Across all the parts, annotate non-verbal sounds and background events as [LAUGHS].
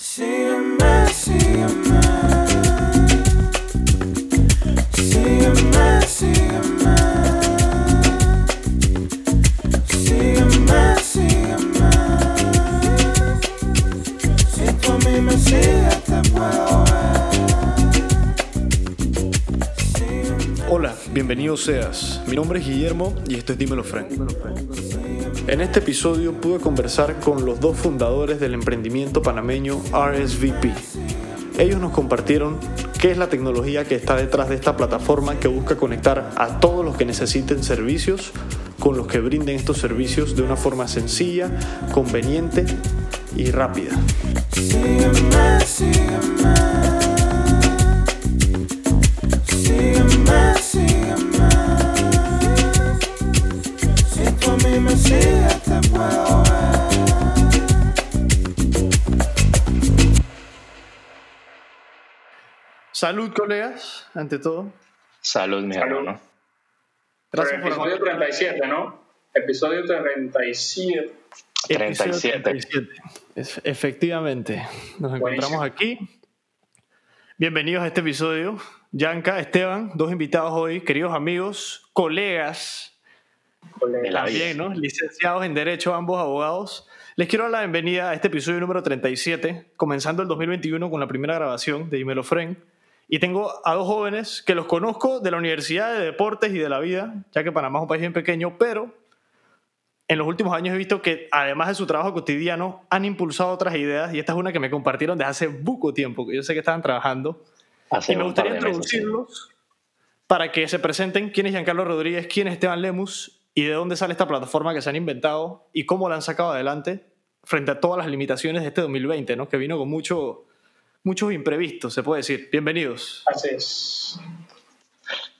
Sígueme, sígueme. Sígueme, sígueme. Sígueme, sígueme. Si tú a mí me sigues, te puedo ver. Hola, bienvenido seas. Mi nombre es Guillermo y esto es Dímelo Frank. En este episodio pude conversar con los dos fundadores del emprendimiento panameño RSVP. Ellos nos compartieron qué es la tecnología que está detrás de esta plataforma que busca conectar a todos los que necesiten servicios con los que brinden estos servicios de una forma sencilla, conveniente y rápida. Salud, colegas, ante todo. Salud, mi Salud. hermano. Gracias Pero por episodio 37, ¿no? Episodio 37. 37. 37. Es- Efectivamente, nos encontramos Buenísimo. aquí. Bienvenidos a este episodio. Yanka, Esteban, dos invitados hoy, queridos amigos, colegas, colega. De la también. ¿no? Licenciados en Derecho, ambos abogados. Les quiero dar la bienvenida a este episodio número 37, comenzando el 2021 con la primera grabación de Imelo Fren. Y tengo a dos jóvenes que los conozco de la Universidad de Deportes y de la Vida, ya que Panamá es un país bien pequeño, pero en los últimos años he visto que, además de su trabajo cotidiano, han impulsado otras ideas y esta es una que me compartieron desde hace poco tiempo, que yo sé que estaban trabajando. Hace Y me gustaría meses, sí. introducirlos para que se presenten quién es Giancarlo Rodríguez, quién es Esteban Lemus y de dónde sale esta plataforma que se han inventado y cómo la han sacado adelante frente a todas las limitaciones de este 2020, ¿no? que vino con mucho, muchos imprevistos, se puede decir. Bienvenidos. Así es.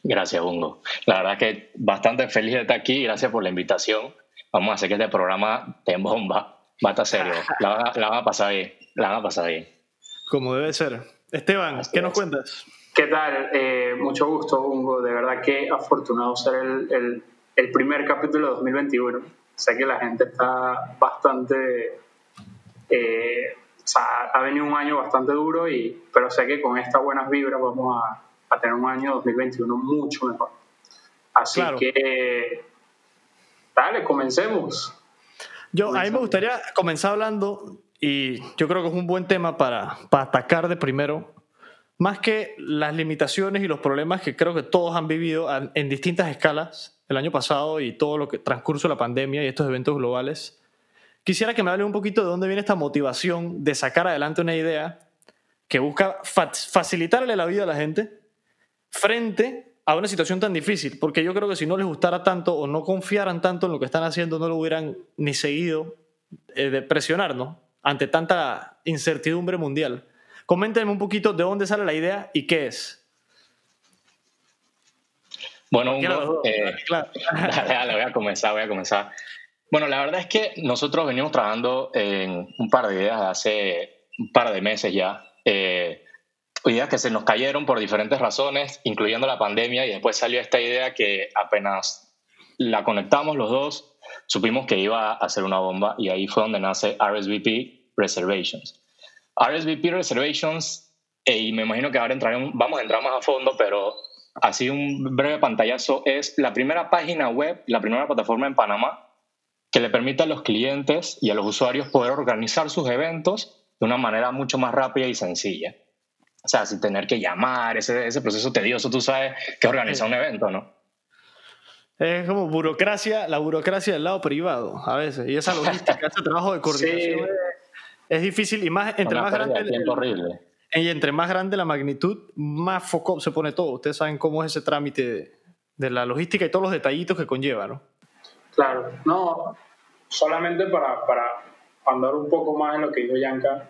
Gracias, Bungo. La verdad que bastante feliz de estar aquí. Gracias por la invitación. Vamos a hacer que este programa te bomba. Va a estar serio. [LAUGHS] La van a, la van a pasar bien. La van a pasar bien. Como debe ser. Esteban, Así ¿qué nos cuentas? ¿Qué tal? Eh, mucho gusto, Hugo. De verdad que afortunado ser el, el, el primer capítulo de 2021. Sé que la gente está bastante... eh, sea, ha venido un año bastante duro, y, pero sé que con estas buenas vibras vamos a, a tener un año 2021 mucho mejor. Así Claro. que... Dale, comencemos. Yo, a mí me gustaría comenzar hablando, y yo creo que es un buen tema para, para atacar de primero, más que las limitaciones y los problemas que creo que todos han vivido en distintas escalas el año pasado y todo lo que transcurso de la pandemia y estos eventos globales. Quisiera que me hable un poquito de dónde viene esta motivación de sacar adelante una idea que busca fa- facilitarle la vida a la gente frente a una situación tan difícil, porque yo creo que si no les gustara tanto o no confiaran tanto en lo que están haciendo, no lo hubieran ni seguido eh, de presionarnos ante tanta incertidumbre mundial. Coméntenme un poquito de dónde sale la idea y qué es. Bueno, dos, eh, claro. [LAUGHS] Dale, dale, voy a comenzar, voy a comenzar. Bueno, la verdad es que nosotros venimos trabajando en un par de ideas hace un par de meses ya. Eh, ideas que se nos cayeron por diferentes razones, incluyendo la pandemia, y después salió esta idea que apenas la conectamos los dos, supimos que iba a ser una bomba, y ahí fue donde nace RSVP Reservations. RSVP Reservations, eh, y me imagino que ahora entraremos, vamos a entrar más a fondo, pero así un breve pantallazo, es la primera página web, la primera plataforma en Panamá que le permite a los clientes y a los usuarios poder organizar sus eventos de una manera mucho más rápida y sencilla. O sea, sin tener que llamar, ese, ese proceso tedioso, tú sabes que es organizar un evento, ¿no? Es como burocracia, la burocracia del lado privado a veces. Y esa logística, ese trabajo de coordinación Sí. es, es difícil y más entre Una más grande el-. Y entre más grande la magnitud, más foco se pone todo. Ustedes saben cómo es ese trámite de, de la logística y todos los detallitos que conlleva, ¿no? Claro, no, solamente para, para andar un poco más en lo que dijo Yanka,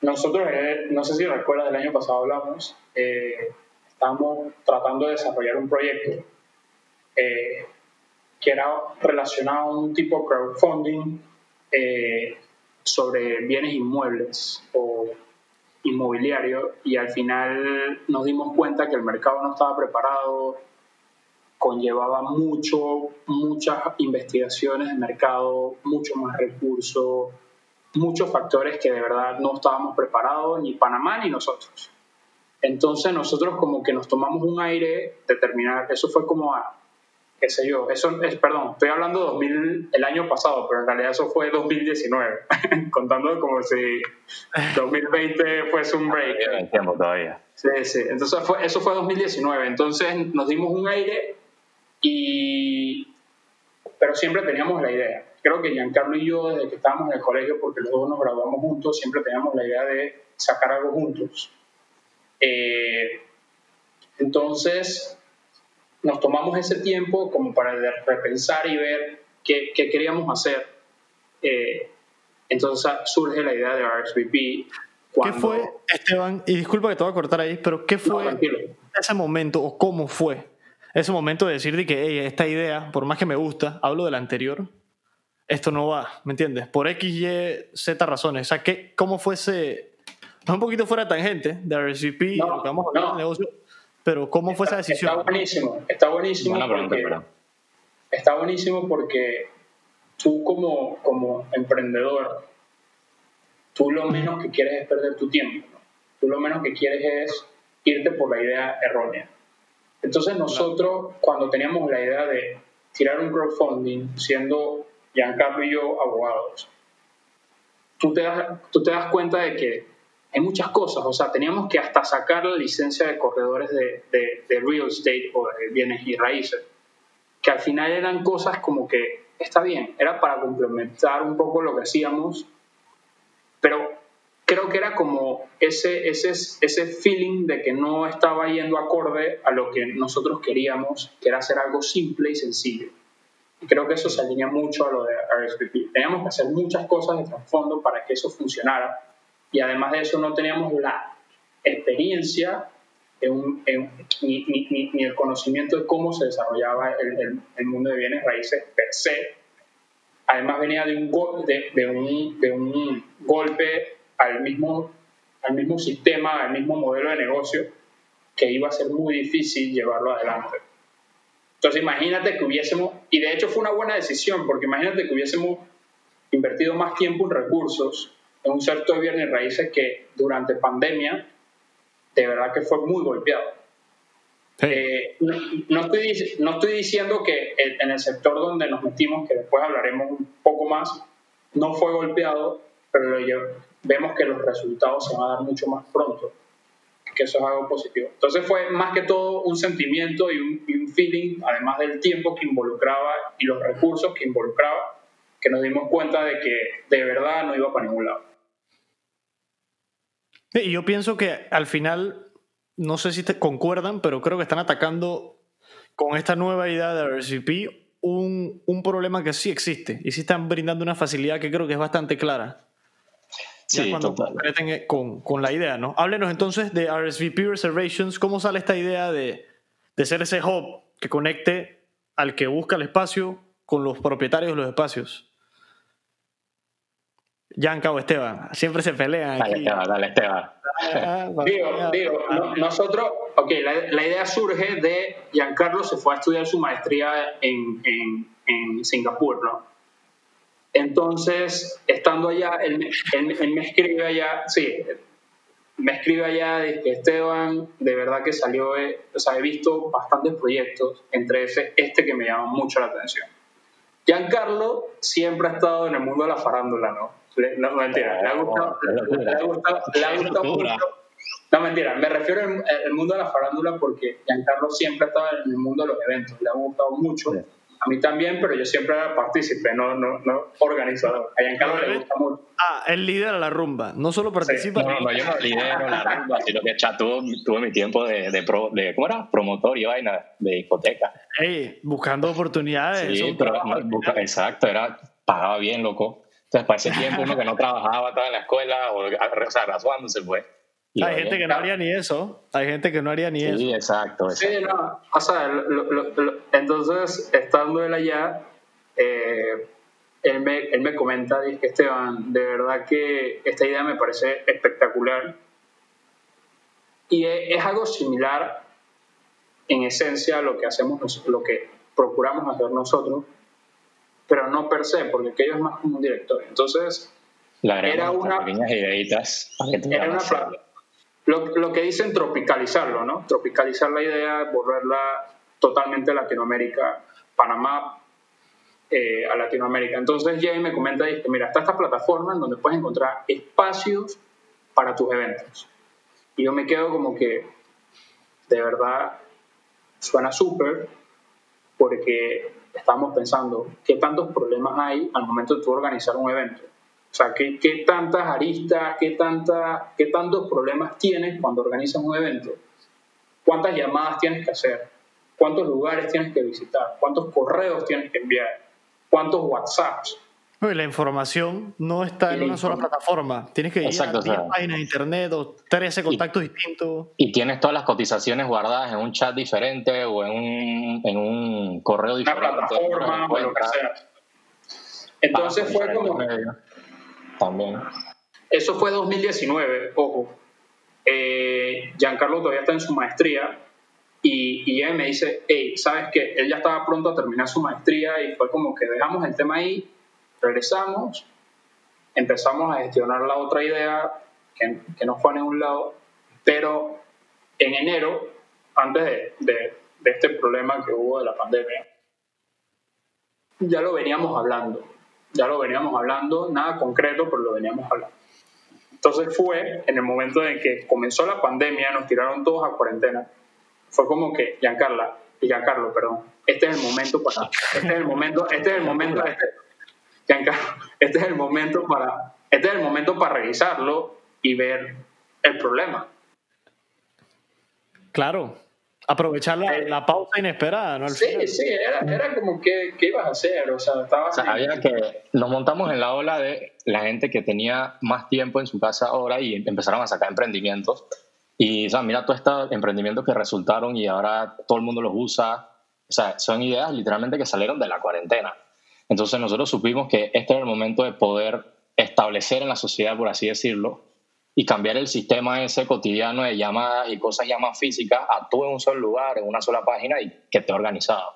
nosotros, eh, no sé si recuerdas, el año pasado hablamos, eh, estábamos tratando de desarrollar un proyecto eh, que era relacionado a un tipo de crowdfunding eh, sobre bienes inmuebles o inmobiliario y al final nos dimos cuenta que el mercado no estaba preparado, conllevaba mucho, muchas investigaciones de mercado, mucho más recursos, muchos factores que de verdad no estábamos preparados, ni Panamá ni nosotros. Entonces nosotros como que nos tomamos un aire de terminar, eso fue como a, qué sé yo, eso es, perdón, estoy hablando de 2000, el año pasado, pero en realidad eso fue 2019, [LAUGHS] contando como si 2020 fuese un break. Todavía. Sí, sí, entonces fue, eso fue 2019, entonces nos dimos un aire y... pero siempre teníamos la idea. Creo que Giancarlo y yo, desde que estábamos en el colegio, porque los dos nos graduamos juntos, siempre teníamos la idea de sacar algo juntos. Eh, entonces, nos tomamos ese tiempo como para repensar y ver qué, qué queríamos hacer. Eh, entonces surge la idea de RSVP. ¿Qué fue, Esteban? Y disculpa que te voy a cortar ahí, pero ¿qué fue ese momento o cómo fue ese momento de decir de que esta idea, por más que me gusta, hablo de la anterior, esto no va, ¿me entiendes? Por X, Y, Z razones. O sea, ¿qué, ¿cómo fue ese, no un poquito fuera de tangente de RCP, no, lo que vamos a hablar no. negocio, pero ¿cómo fue esa decisión? Está buenísimo, está buenísimo. porque, está buenísimo porque tú como, como emprendedor, tú lo menos que quieres es perder tu tiempo. ¿no? Tú lo menos que quieres es irte por la idea errónea. Entonces nosotros, cuando teníamos la idea de tirar un crowdfunding, siendo Giancarlo y yo abogados, tú te das, tú te das cuenta de que hay muchas cosas, o sea, teníamos que hasta sacar la licencia de corredores de, de, de real estate o de bienes y raíces, que al final eran cosas como que, está bien, era para complementar un poco lo que hacíamos, pero creo que era como ese, ese, ese feeling de que no estaba yendo acorde a lo que nosotros queríamos, que era hacer algo simple y sencillo. Y creo que eso se alinea mucho a lo de RSVP. Teníamos que hacer muchas cosas de trasfondo para que eso funcionara y además de eso no teníamos la experiencia en ni, ni, ni, el conocimiento de cómo se desarrollaba el, el, mundo de bienes raíces per se. Además venía de un, de, de, un, de un golpe al mismo, al mismo sistema, al mismo modelo de negocio, que iba a ser muy difícil llevarlo adelante. Entonces imagínate que hubiésemos, y de hecho fue una buena decisión, porque imagínate que hubiésemos invertido más tiempo en recursos en un sector de bienes raíces que durante pandemia de verdad que fue muy golpeado. Eh, no, no, estoy, no estoy diciendo que en el sector donde nos metimos, que después hablaremos un poco más, no fue golpeado, pero vemos que los resultados se van a dar mucho más pronto, que eso es algo positivo. Entonces fue más que todo un sentimiento y un, y un feeling, además del tiempo que involucraba y los recursos que involucraba, que nos dimos cuenta de que de verdad no iba para ningún lado. Y yo pienso que al final, no sé si te concuerdan, pero creo que están atacando con esta nueva idea de RCP un, un problema que sí existe y sí están brindando una facilidad que creo que es bastante clara. Sí, cuando concreten con, con, la idea, ¿no? Háblenos entonces de RSVP Reservations. ¿Cómo sale esta idea de, de ser ese hub que conecte al que busca el espacio con los propietarios de los espacios? Yanka o Esteban, siempre se pelean. Dale, aquí. Esteban, dale, Esteban. Ah, digo, digo no, nosotros, ok, la, la, idea surge de Giancarlo se fue a estudiar su maestría en, en, en Singapur, ¿no? Entonces, estando allá, él, él, él, me escribe allá, sí, me escribe allá, dice Esteban, de verdad que salió, eh, o sea, he visto bastantes proyectos, entre ese, este que me llama mucho la atención. Giancarlo siempre ha estado en el mundo de la farándula, ¿no? No, mentira, le ha gustado, le ha gustado, le ha gustado mucho. No, mentira, me refiero al, al, mundo de la farándula porque Giancarlo siempre ha estado en el mundo de los eventos, le ha gustado mucho. A mí también, pero yo siempre era partícipe, no, no, no organizador. A Giancarlo le gusta mucho. Ah, él lidera la rumba, no solo participa. Sí. No, no, yo no lidero la rumba, sino que ya tuve, tuve mi tiempo de, de, pro, de, ¿cómo era? Promotor y vaina, de discoteca. Hey, buscando oportunidades. Sí, pero, busca, exacto, era, pagaba bien, loco. Entonces, para ese tiempo, uno que no trabajaba, estaba en la escuela, o, o sea, graduándose, pues. Hay gente que no haría ni eso. Hay gente que no haría ni sí, eso. Sí, exacto, exacto. Sí, no. O sea, lo, lo, lo, entonces, estando él allá, eh, él, me, él me comenta, dice Esteban, de verdad que esta idea me parece espectacular. Y es, es algo similar, en esencia, a lo que hacemos, lo que procuramos hacer nosotros, pero no per se, porque aquello es más como un directorio. Entonces, agregamos Era una- pequeñas ideitas era una. Lo, lo que dicen tropicalizarlo, ¿no? Tropicalizar la idea, volverla totalmente Latinoamérica, Panamá eh, a Latinoamérica. Entonces Jay me comenta, dice, mira, está esta plataforma en donde puedes encontrar espacios para tus eventos. Y yo me quedo como que, de verdad, suena súper, porque estamos pensando qué tantos problemas hay al momento de tú organizar un evento. O sea, ¿qué, qué tantas aristas, qué, tanta, qué tantos problemas tienes cuando organizas un evento? ¿Cuántas llamadas tienes que hacer? ¿Cuántos lugares tienes que visitar? ¿Cuántos correos tienes que enviar? ¿Cuántos WhatsApps? La información no está Y en una sola plataforma. Tienes que ir Exacto, a o sea- 10 páginas de internet o 13 contactos distintos. Y tienes todas las cotizaciones guardadas en un chat diferente o en un, en un correo Una diferente. plataforma o lo que sea. Entonces fue como, medios. También. Eso fue 2019, ojo. Eh, Giancarlo todavía está en su maestría y, y él me dice, hey, ¿sabes qué? Él ya estaba pronto a terminar su maestría y fue como que dejamos el tema ahí, regresamos, empezamos a gestionar la otra idea que, que no fue a ningún lado, pero en enero, antes de, de- de este problema que hubo de la pandemia, ya lo veníamos hablando, ya lo veníamos hablando, nada concreto, pero lo veníamos hablando. Entonces fue en el momento en que comenzó la pandemia, nos tiraron todos a cuarentena. Fue como que, Giancarla, Giancarlo, perdón, este es el momento para, este es el momento, este es el momento, este, Giancarlo, este es el momento para, este es el momento para revisarlo y ver el problema. Claro. Aprovechar la, Eh, la pausa inesperada, ¿no? Al final. Sí, sí, era, era como que, ¿qué ibas a hacer? O sea, estaba O sea, había que nos montamos en la ola de la gente que tenía más tiempo en su casa ahora y empezaron a sacar emprendimientos. Y, o sea, mira todos estos emprendimientos que resultaron y ahora todo el mundo los usa. O sea, son ideas literalmente que salieron de la cuarentena. Entonces nosotros supimos que este era el momento de poder establecer en la sociedad, por así decirlo, y cambiar el sistema ese cotidiano de llamadas y cosas ya más físicas a tú en un solo lugar, en una sola página y que esté organizado.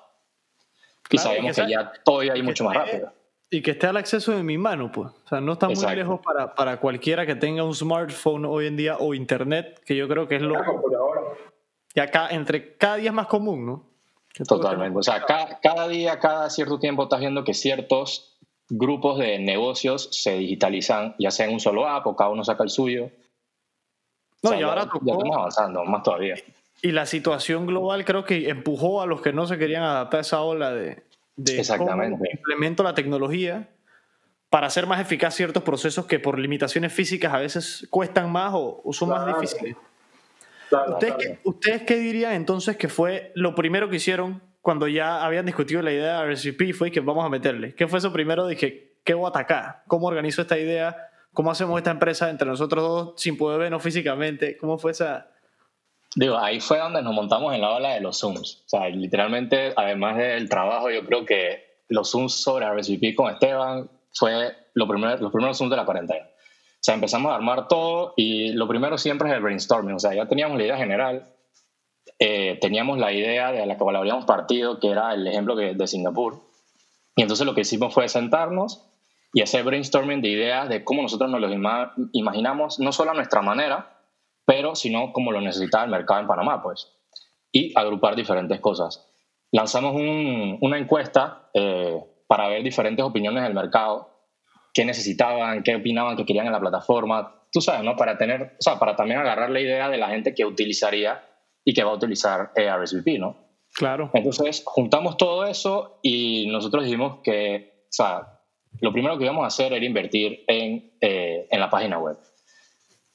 y Claro, sabemos y que, que ya todo y que mucho más esté- rápido. Y que esté al acceso de mi mano, pues. O sea, no está muy Exacto. lejos para, para cualquiera que tenga un smartphone hoy en día o internet, que yo creo que es lo ya ca- entre cada día es más común, ¿no? Que Totalmente. O sea, cada, cada día, cada cierto tiempo estás viendo que ciertos grupos de negocios se digitalizan, ya sea en un solo app o cada uno saca el suyo. No, O sea, y ahora ya, tocó- ya estamos avanzando, más todavía. Y la situación global creo que empujó a los que no se querían adaptar a esa ola de, de Exactamente. cómo implemento la tecnología para hacer más eficaz ciertos procesos que por limitaciones físicas a veces cuestan más o, o son más Claro. difíciles. Claro, ¿Ustedes, claro. qué, ¿Ustedes qué dirían entonces que fue lo primero que hicieron cuando ya habían discutido la idea de RCP? Fue que vamos a meterle. ¿Qué fue eso primero? Dije, ¿qué voy a atacar? ¿Cómo organizo esta idea? ¿Cómo hacemos esta empresa entre nosotros dos sin poder vernos físicamente? ¿Cómo fue esa...? Digo, ahí fue donde nos montamos en la ola de los Zooms. O sea, literalmente, además del trabajo, yo creo que los Zooms sobre RSVP con Esteban fue lo primero, los primeros Zooms de la cuarentena. O sea, empezamos a armar todo y lo primero siempre es el brainstorming. O sea, ya teníamos la idea general, eh, teníamos la idea de la cual habíamos partido, que era el ejemplo que- de Singapur. Y entonces lo que hicimos fue sentarnos y hacer brainstorming de ideas de cómo nosotros nos lo ima- imaginamos, no solo a nuestra manera, pero sino como lo necesitaba el mercado en Panamá, pues. Y agrupar diferentes cosas. Lanzamos un- una encuesta eh, para ver diferentes opiniones del mercado, qué necesitaban, qué opinaban, qué querían en la plataforma, tú sabes, ¿no? Para tener, o sea, para también agarrar la idea de la gente que utilizaría y que va a utilizar eh, RSVP, ¿no? Claro. Entonces, juntamos todo eso y nosotros dijimos que, o sea, lo primero que íbamos a hacer era invertir en, eh, en la página web.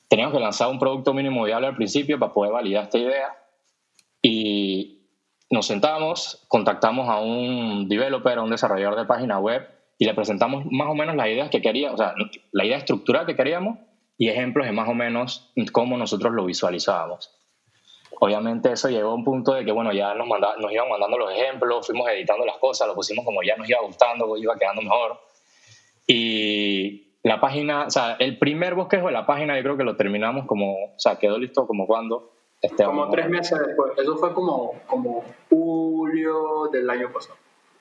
Teníamos que lanzar un producto mínimo viable al principio para poder validar esta idea y nos sentamos, contactamos a un developer, a un desarrollador de página web y le presentamos más o menos las ideas que queríamos, o sea, la idea estructural que queríamos y ejemplos de más o menos cómo nosotros lo visualizábamos obviamente eso llegó a un punto de que, bueno, ya nos, manda, nos iban mandando los ejemplos, fuimos editando las cosas, lo pusimos como ya nos iba gustando, iba quedando mejor. Y la página, o sea, el primer bosquejo de la página yo creo que lo terminamos como, o sea, quedó listo como cuando... Este, Como tres meses después. Eso fue como, como julio del año pasado.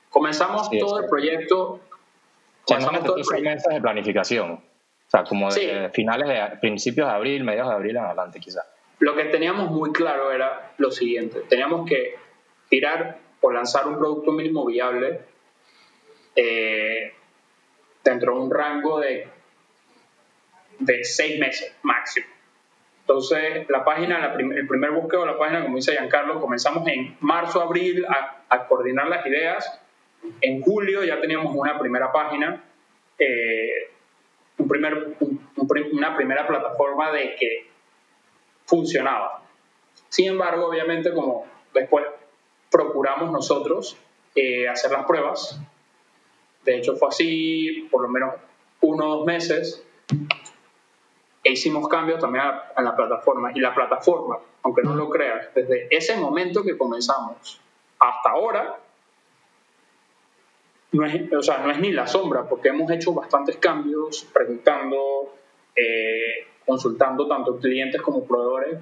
Comenzamos Sí, todo sí. el proyecto. Sea, Comenzamos todo el proyecto. meses de planificación. O sea, como Sí. de finales de principios de abril, mediados de abril en adelante, quizás. Lo que teníamos muy claro era lo siguiente, teníamos que tirar o lanzar un producto mínimo viable eh, dentro de un rango de, de seis meses máximo. Entonces, la página, la prim- el primer búsqueda de la página, como dice Giancarlo, comenzamos en marzo, abril a, a coordinar las ideas. En julio ya teníamos una primera página, eh, un primer, un- un una primera plataforma de que funcionaba. Sin embargo, obviamente, como después procuramos nosotros eh, hacer las pruebas, de hecho fue así por lo menos uno o dos meses, e hicimos cambios también a, a la plataforma. Y la plataforma, aunque no lo creas, desde ese momento que comenzamos hasta ahora, no es, o sea, no es ni la sombra, porque hemos hecho bastantes cambios, preguntando, eh, consultando tanto clientes como proveedores,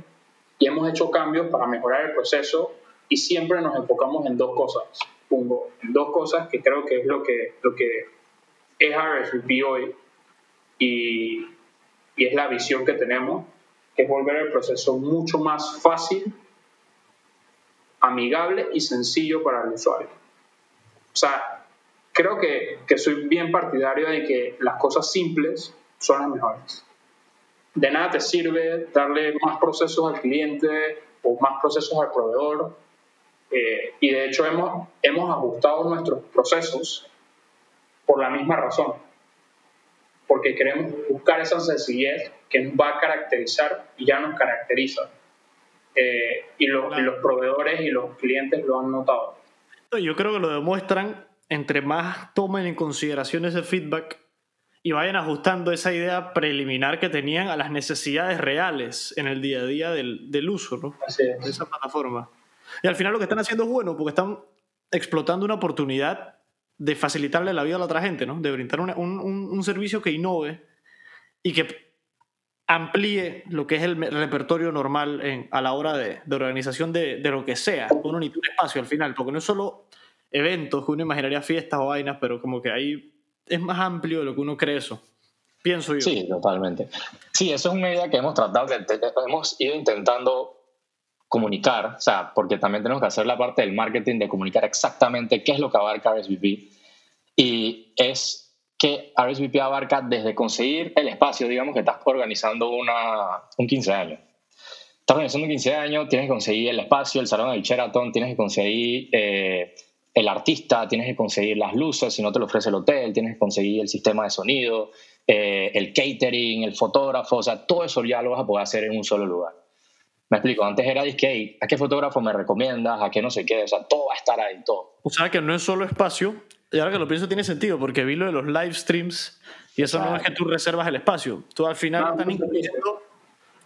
y hemos hecho cambios para mejorar el proceso y siempre nos enfocamos en dos cosas, Pungo, en dos cosas que creo que es lo que, es RSVP hoy y, y es la visión que tenemos, que es volver el proceso mucho más fácil, amigable y sencillo para el usuario. O sea, creo que, que soy bien partidario de que las cosas simples son las mejores. De nada te sirve darle más procesos al cliente o más procesos al proveedor. eh, y de hecho hemos, hemos ajustado nuestros procesos por la misma razón. Porque queremos buscar esa sencillez que nos va a caracterizar y ya nos caracteriza. Eh, y, los, y los proveedores y los clientes lo han notado. Yo creo que lo demuestran entre más tomen en consideración ese feedback y vayan ajustando esa idea preliminar que tenían a las necesidades reales en el día a día del, del uso ¿no? Así de es. esa plataforma. Y al final lo que están haciendo es bueno porque están explotando una oportunidad de facilitarle la vida a la otra gente, ¿no? de brindar una- un, un- un servicio que innove y que amplíe lo que es el repertorio normal en- a la hora de, de organización de, de lo que sea. Uno necesita un espacio al final, porque no es solo eventos que uno imaginaría fiestas o vainas, pero como que ahí es más amplio de lo que uno cree eso. Pienso yo. Sí, totalmente. Sí, eso es una idea que hemos tratado, te- hemos ido intentando comunicar, o sea, porque también tenemos que hacer la parte del marketing de comunicar exactamente qué es lo que abarca RSVP. Y es que RSVP abarca desde conseguir el espacio, digamos que estás organizando una, un 15 años. Estás organizando un 15 años, tienes que conseguir el espacio, el salón del Sheraton, tienes que conseguir eh, el artista, tienes que conseguir las luces, si no te lo ofrece el hotel, tienes que conseguir el sistema de sonido, eh, el catering, el fotógrafo, o sea, todo eso ya lo vas a poder hacer en un solo lugar. Me explico, antes era disque, "Hey, ¿a qué fotógrafo me recomiendas? ¿A qué no sé qué? O sea, todo va a estar ahí, todo. O sea que no es solo espacio, y ahora que lo pienso tiene sentido, porque vi lo de los live streams, y eso no es que tú reservas el espacio. Tú al final No, están incluyendo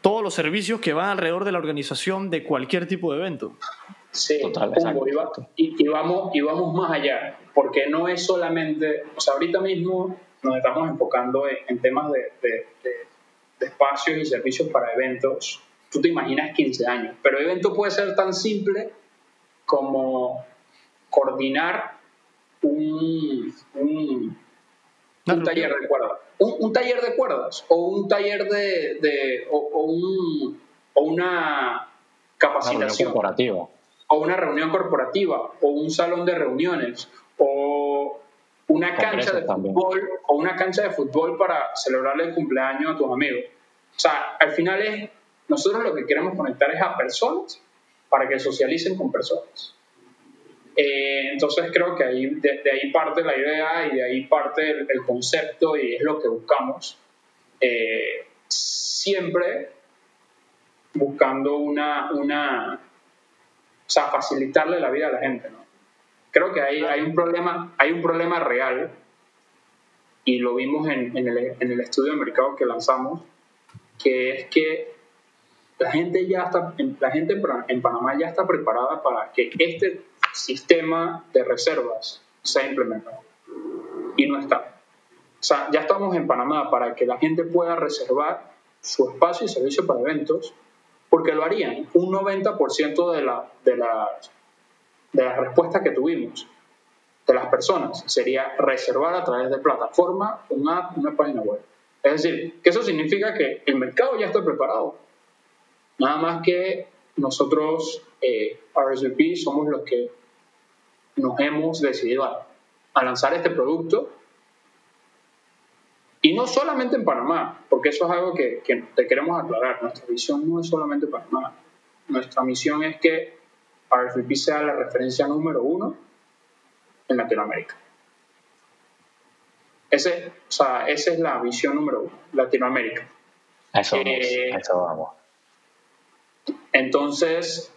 todos los servicios que van alrededor de la organización de cualquier tipo de evento. Sí, Total, y, va- exacto. y- y vamos, y vamos más allá, porque no es solamente, o sea, ahorita mismo nos estamos enfocando en, en temas de, de- de- de espacios y servicios para eventos. Tú te imaginas 15 años, pero evento puede ser tan simple como coordinar un, un, taller de cuerdas. Un, un taller de cuerdas o un taller de, de- o, o un- o una capacitación corporativa. O una reunión corporativa o un salón de reuniones o una cancha de también. fútbol o una cancha de fútbol para celebrarle el cumpleaños a tus amigos. O sea, al final es nosotros lo que queremos conectar es a personas para que socialicen con personas. Eh, entonces creo que ahí, de, de ahí parte la idea y de ahí parte el, el concepto y es lo que buscamos. Eh, siempre buscando una, una, sea, facilitarle la vida a la gente, ¿no? Creo que hay, hay, un, problema, hay un problema real y lo vimos en, en, el, en el estudio de mercado que lanzamos, que es que la gente ya está, la gente en Panamá ya está preparada para que este sistema de reservas sea implementado y no está. O sea, ya estamos en Panamá para que la gente pueda reservar su espacio y servicio para eventos, porque lo harían. Un 90% de, la, de, las, de las respuestas que tuvimos de las personas sería reservar a través de plataforma, una una página web. Es decir, que eso significa que el mercado ya está preparado. Nada más que nosotros, eh, RSVP, somos los que nos hemos decidido a, a lanzar este producto. Y no solamente en Panamá, porque eso es algo que, que te queremos aclarar. Nuestra visión no es solamente Panamá. Nuestra misión es que RSVP sea la referencia número uno en Latinoamérica. Ese, o sea, esa es la visión número uno, Latinoamérica. Eso. Eh, eso vamos. Entonces,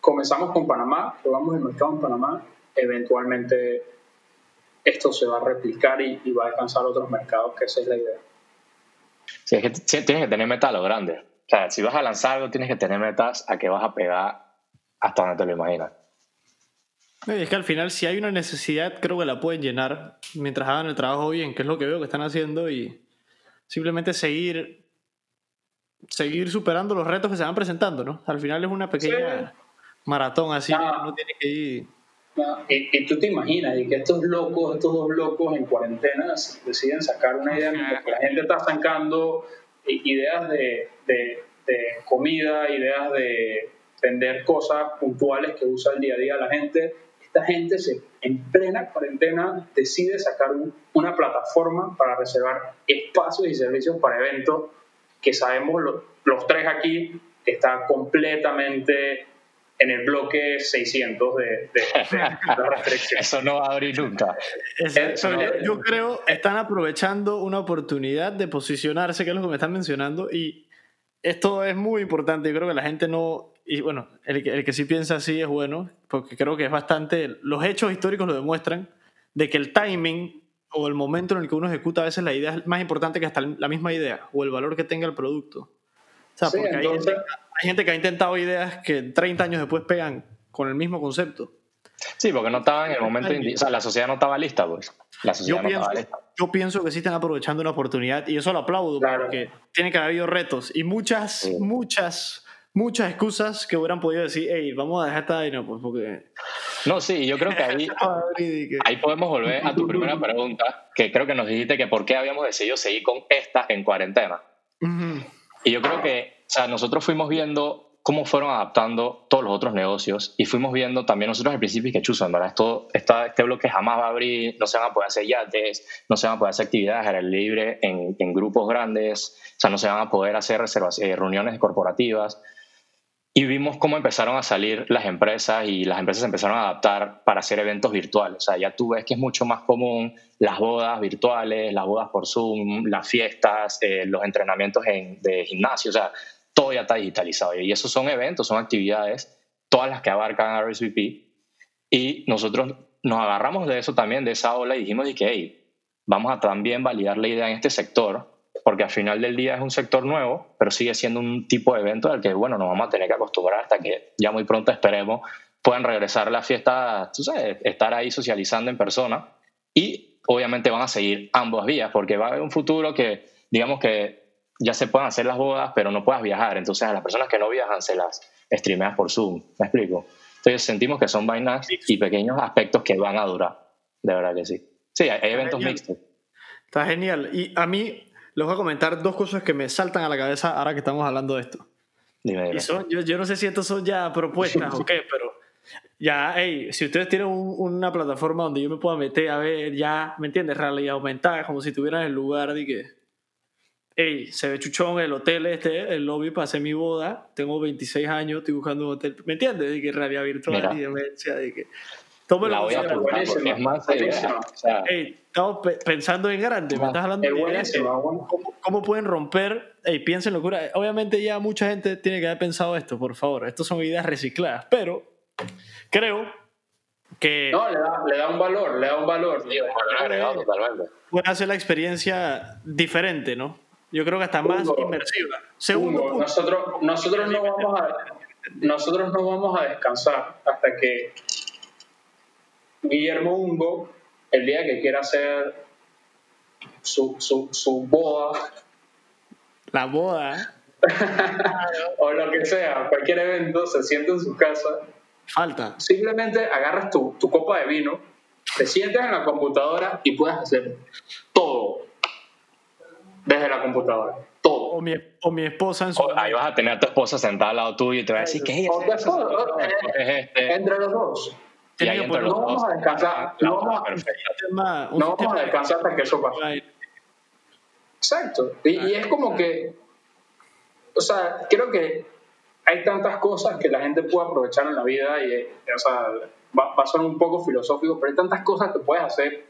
comenzamos con Panamá, probamos el mercado en Panamá, eventualmente esto se va a replicar y, y va a alcanzar otros mercados, que esa es la idea. Sí, es que tienes que tener metas a lo grande. O sea, si vas a lanzar algo, tienes que tener metas a que vas a pegar hasta donde te lo imaginas. No, y Es que al final, si hay una necesidad, creo que la pueden llenar mientras hagan el trabajo bien, que es lo que veo que están haciendo, y simplemente seguir, seguir superando los retos que se van presentando, ¿no? Al final es una pequeña maratón así, Ah. uno tiene que ir. Y, y tú te imaginas y que estos locos, estos dos locos en cuarentena deciden sacar una idea mientras que la gente está sacando i- ideas de, de- de comida, ideas de vender cosas puntuales que usa el día a día la gente. Esta gente se, en plena cuarentena decide sacar un- una plataforma para reservar espacios y servicios para eventos que sabemos lo- los tres aquí está completamente en el bloque 600 de, de, de [LAUGHS] la restricción. Eso no va a abrir nunca. Es- Eso pero no- yo, yo creo están aprovechando una oportunidad de posicionarse, que es lo que me están mencionando, y esto es muy importante. Yo creo que la gente no. Y bueno, el, que- el que sí piensa así es bueno, porque creo que es bastante. Los hechos históricos lo demuestran, de que el timing o el momento en el que uno ejecuta a veces la idea es más importante que hasta la misma idea o el valor que tenga el producto. O sea, Sí, porque hay, entonces- gente, hay gente que ha intentado ideas que 30 años después pegan con el mismo concepto. Sí, porque no estaba en el momento. O sea, la sociedad no estaba lista, pues. La Yo sociedad no pienso, estaba lista. yo pienso que sí están aprovechando una oportunidad y eso lo aplaudo Claro. porque tiene que haber habido retos y muchas, Sí. muchas, muchas excusas que hubieran podido decir, hey, vamos a dejar esta vaina, pues porque... No, sí, yo creo que [LAUGHS] ahí, ahí podemos volver a tu primera pregunta, que creo que nos dijiste que por qué habíamos decidido seguir con esta en cuarentena. Ujú. Y yo creo que, o sea, nosotros fuimos viendo cómo fueron adaptando todos los otros negocios y fuimos viendo también nosotros al principio que chuzo, en verdad, esto, esta, este bloque jamás va a abrir, no se van a poder hacer yates, no se van a poder hacer actividades al aire libre en, en grupos grandes, o sea, no se van a poder hacer reservas, eh, reuniones corporativas. Y vimos cómo empezaron a salir las empresas y las empresas empezaron a adaptar para hacer eventos virtuales. O sea, ya tú ves que es mucho más común las bodas virtuales, las bodas por Zoom, las fiestas, eh, los entrenamientos en, de gimnasio. O sea, todo ya está digitalizado. Y esos son eventos, son actividades, todas las que abarcan RSVP. Y nosotros nos agarramos de eso también, de esa ola, y dijimos de que, vamos a también validar la idea en este sector, porque al final del día es un sector nuevo, pero sigue siendo un tipo de evento al que, bueno, nos vamos a tener que acostumbrar hasta que ya muy pronto esperemos puedan regresar a la fiesta, tú sabes, estar ahí socializando en persona. Y obviamente van a seguir ambas vías, porque va a haber un futuro que, digamos que ya se puedan hacer las bodas, pero no puedas viajar. Entonces, a las personas que no viajan se las streameas por Zoom. ¿Me explico? Entonces, sentimos que son vainas y pequeños aspectos que van a durar. De verdad que sí. Sí, hay, eventos mixtos. Está genial. Y a mí les voy a comentar dos cosas que me saltan a la cabeza ahora que estamos hablando de esto. Dime, dime. Y son, yo, yo no sé si estos son ya propuestas o qué, pero ya, hey, si ustedes tienen un- una plataforma donde yo me pueda meter a ver, ya, ¿me entiendes? Realidad aumentada, como si estuvieran en el lugar de que, hey, se ve chuchón el hotel este, el lobby para hacer mi boda, tengo 26 años, estoy buscando un hotel, ¿me entiendes? De que realidad virtual Mira. y demencia, de que... Todo La voy a apuntar porque es más idea. buenísima. O sea, Hey, estamos pe- pensando en grande, me estás hablando Es de buenísimo. ¿Cómo, cómo pueden romper? Ey, piensen locura. Obviamente ya mucha gente tiene que haber pensado esto, por favor. Estos son ideas recicladas, pero creo que No, le da, le da un valor, le da un valor. sí, un valor agregado totalmente. puede hacer la experiencia diferente, ¿no? Yo creo que hasta más Hugo, inmersiva. Segundo Hugo, punto. nosotros, nosotros, no vamos a, nosotros no vamos a descansar hasta que Guillermo Hugo, el día que quiera hacer su, su, su boda La boda [LAUGHS] o lo que sea, cualquier evento, se siente en su casa, falta. simplemente agarras tu, tu copa de vino, te sientas en la computadora y puedes hacer todo. desde la computadora. Todo. O mi, o mi esposa en su. O ahí vas a tener a tu esposa sentada al lado tuyo y te va a decir, ¿qué es O ese? después, [LAUGHS] Es este. entre los dos. Poner- los no vamos a descansar, no vamos a- sistema- No vamos a de- descansar hasta que eso pase. Exacto. Y, y es como que, o sea, creo que hay tantas cosas que la gente puede aprovechar en la vida y, eh, o sea, va, va a sonar un poco filosófico, pero hay tantas cosas que puedes hacer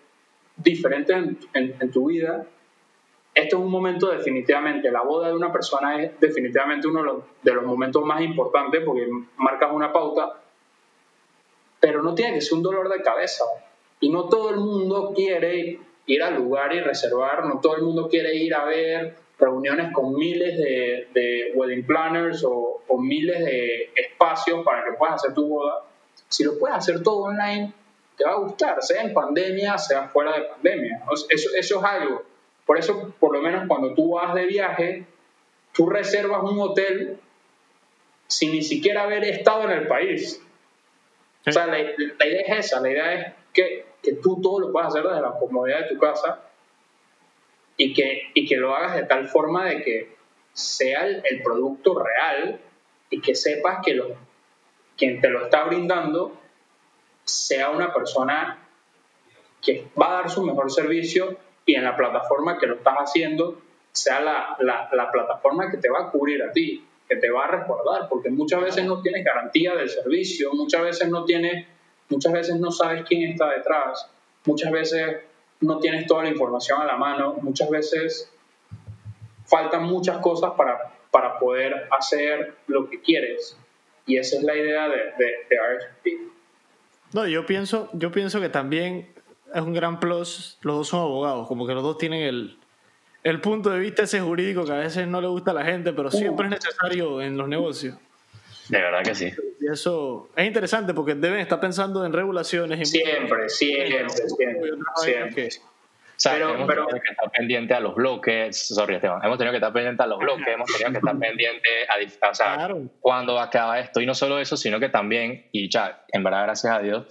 diferentes en, en- en tu vida. Esto es un momento definitivamente, la boda de una persona es definitivamente uno de los, de los momentos más importantes porque marcas una pauta, pero no tiene que ser un dolor de cabeza. Y no todo el mundo quiere ir al lugar y reservar, no todo el mundo quiere ir a ver reuniones con miles de, wedding planners o, o miles de espacios para que puedas hacer tu boda. Si lo puedes hacer todo online, te va a gustar, sea en pandemia, sea fuera de pandemia. Eso, eso es algo. Por eso, por lo menos cuando tú vas de viaje, tú reservas un hotel sin ni siquiera haber estado en el país. O sea, la, la idea es esa, la idea es que, que tú todo lo puedas hacer desde la comodidad de tu casa y que, y que lo hagas de tal forma de que sea el, producto real y que sepas que lo, quien te lo está brindando sea una persona que va a dar su mejor servicio y en la plataforma que lo estás haciendo sea la, la, la plataforma que te va a cubrir a ti, que te va a respaldar, porque muchas veces no tienes garantía del servicio, muchas veces no tienes, muchas veces no sabes quién está detrás, muchas veces no tienes toda la información a la mano, muchas veces faltan muchas cosas para, para poder hacer lo que quieres. Y esa es la idea de, de, de. No, yo pienso, yo pienso que también es un gran plus. Los dos son abogados, como que los dos tienen el, el punto de vista ese jurídico que a veces no le gusta a la gente, pero siempre es necesario en los negocios. De verdad que sí. Y eso es interesante porque deben estar pensando en regulaciones Siempre, siempre, siempre, siempre. O sea, Pero- hemos pero- tenido que estar pendiente a los bloques, sorry Esteban, hemos tenido que estar pendiente a los bloques, hemos tenido que estar pendiente a, o sea, Claro. cuándo va a acabar esto. Y no solo eso, sino que también, y ya, en verdad, gracias a Dios,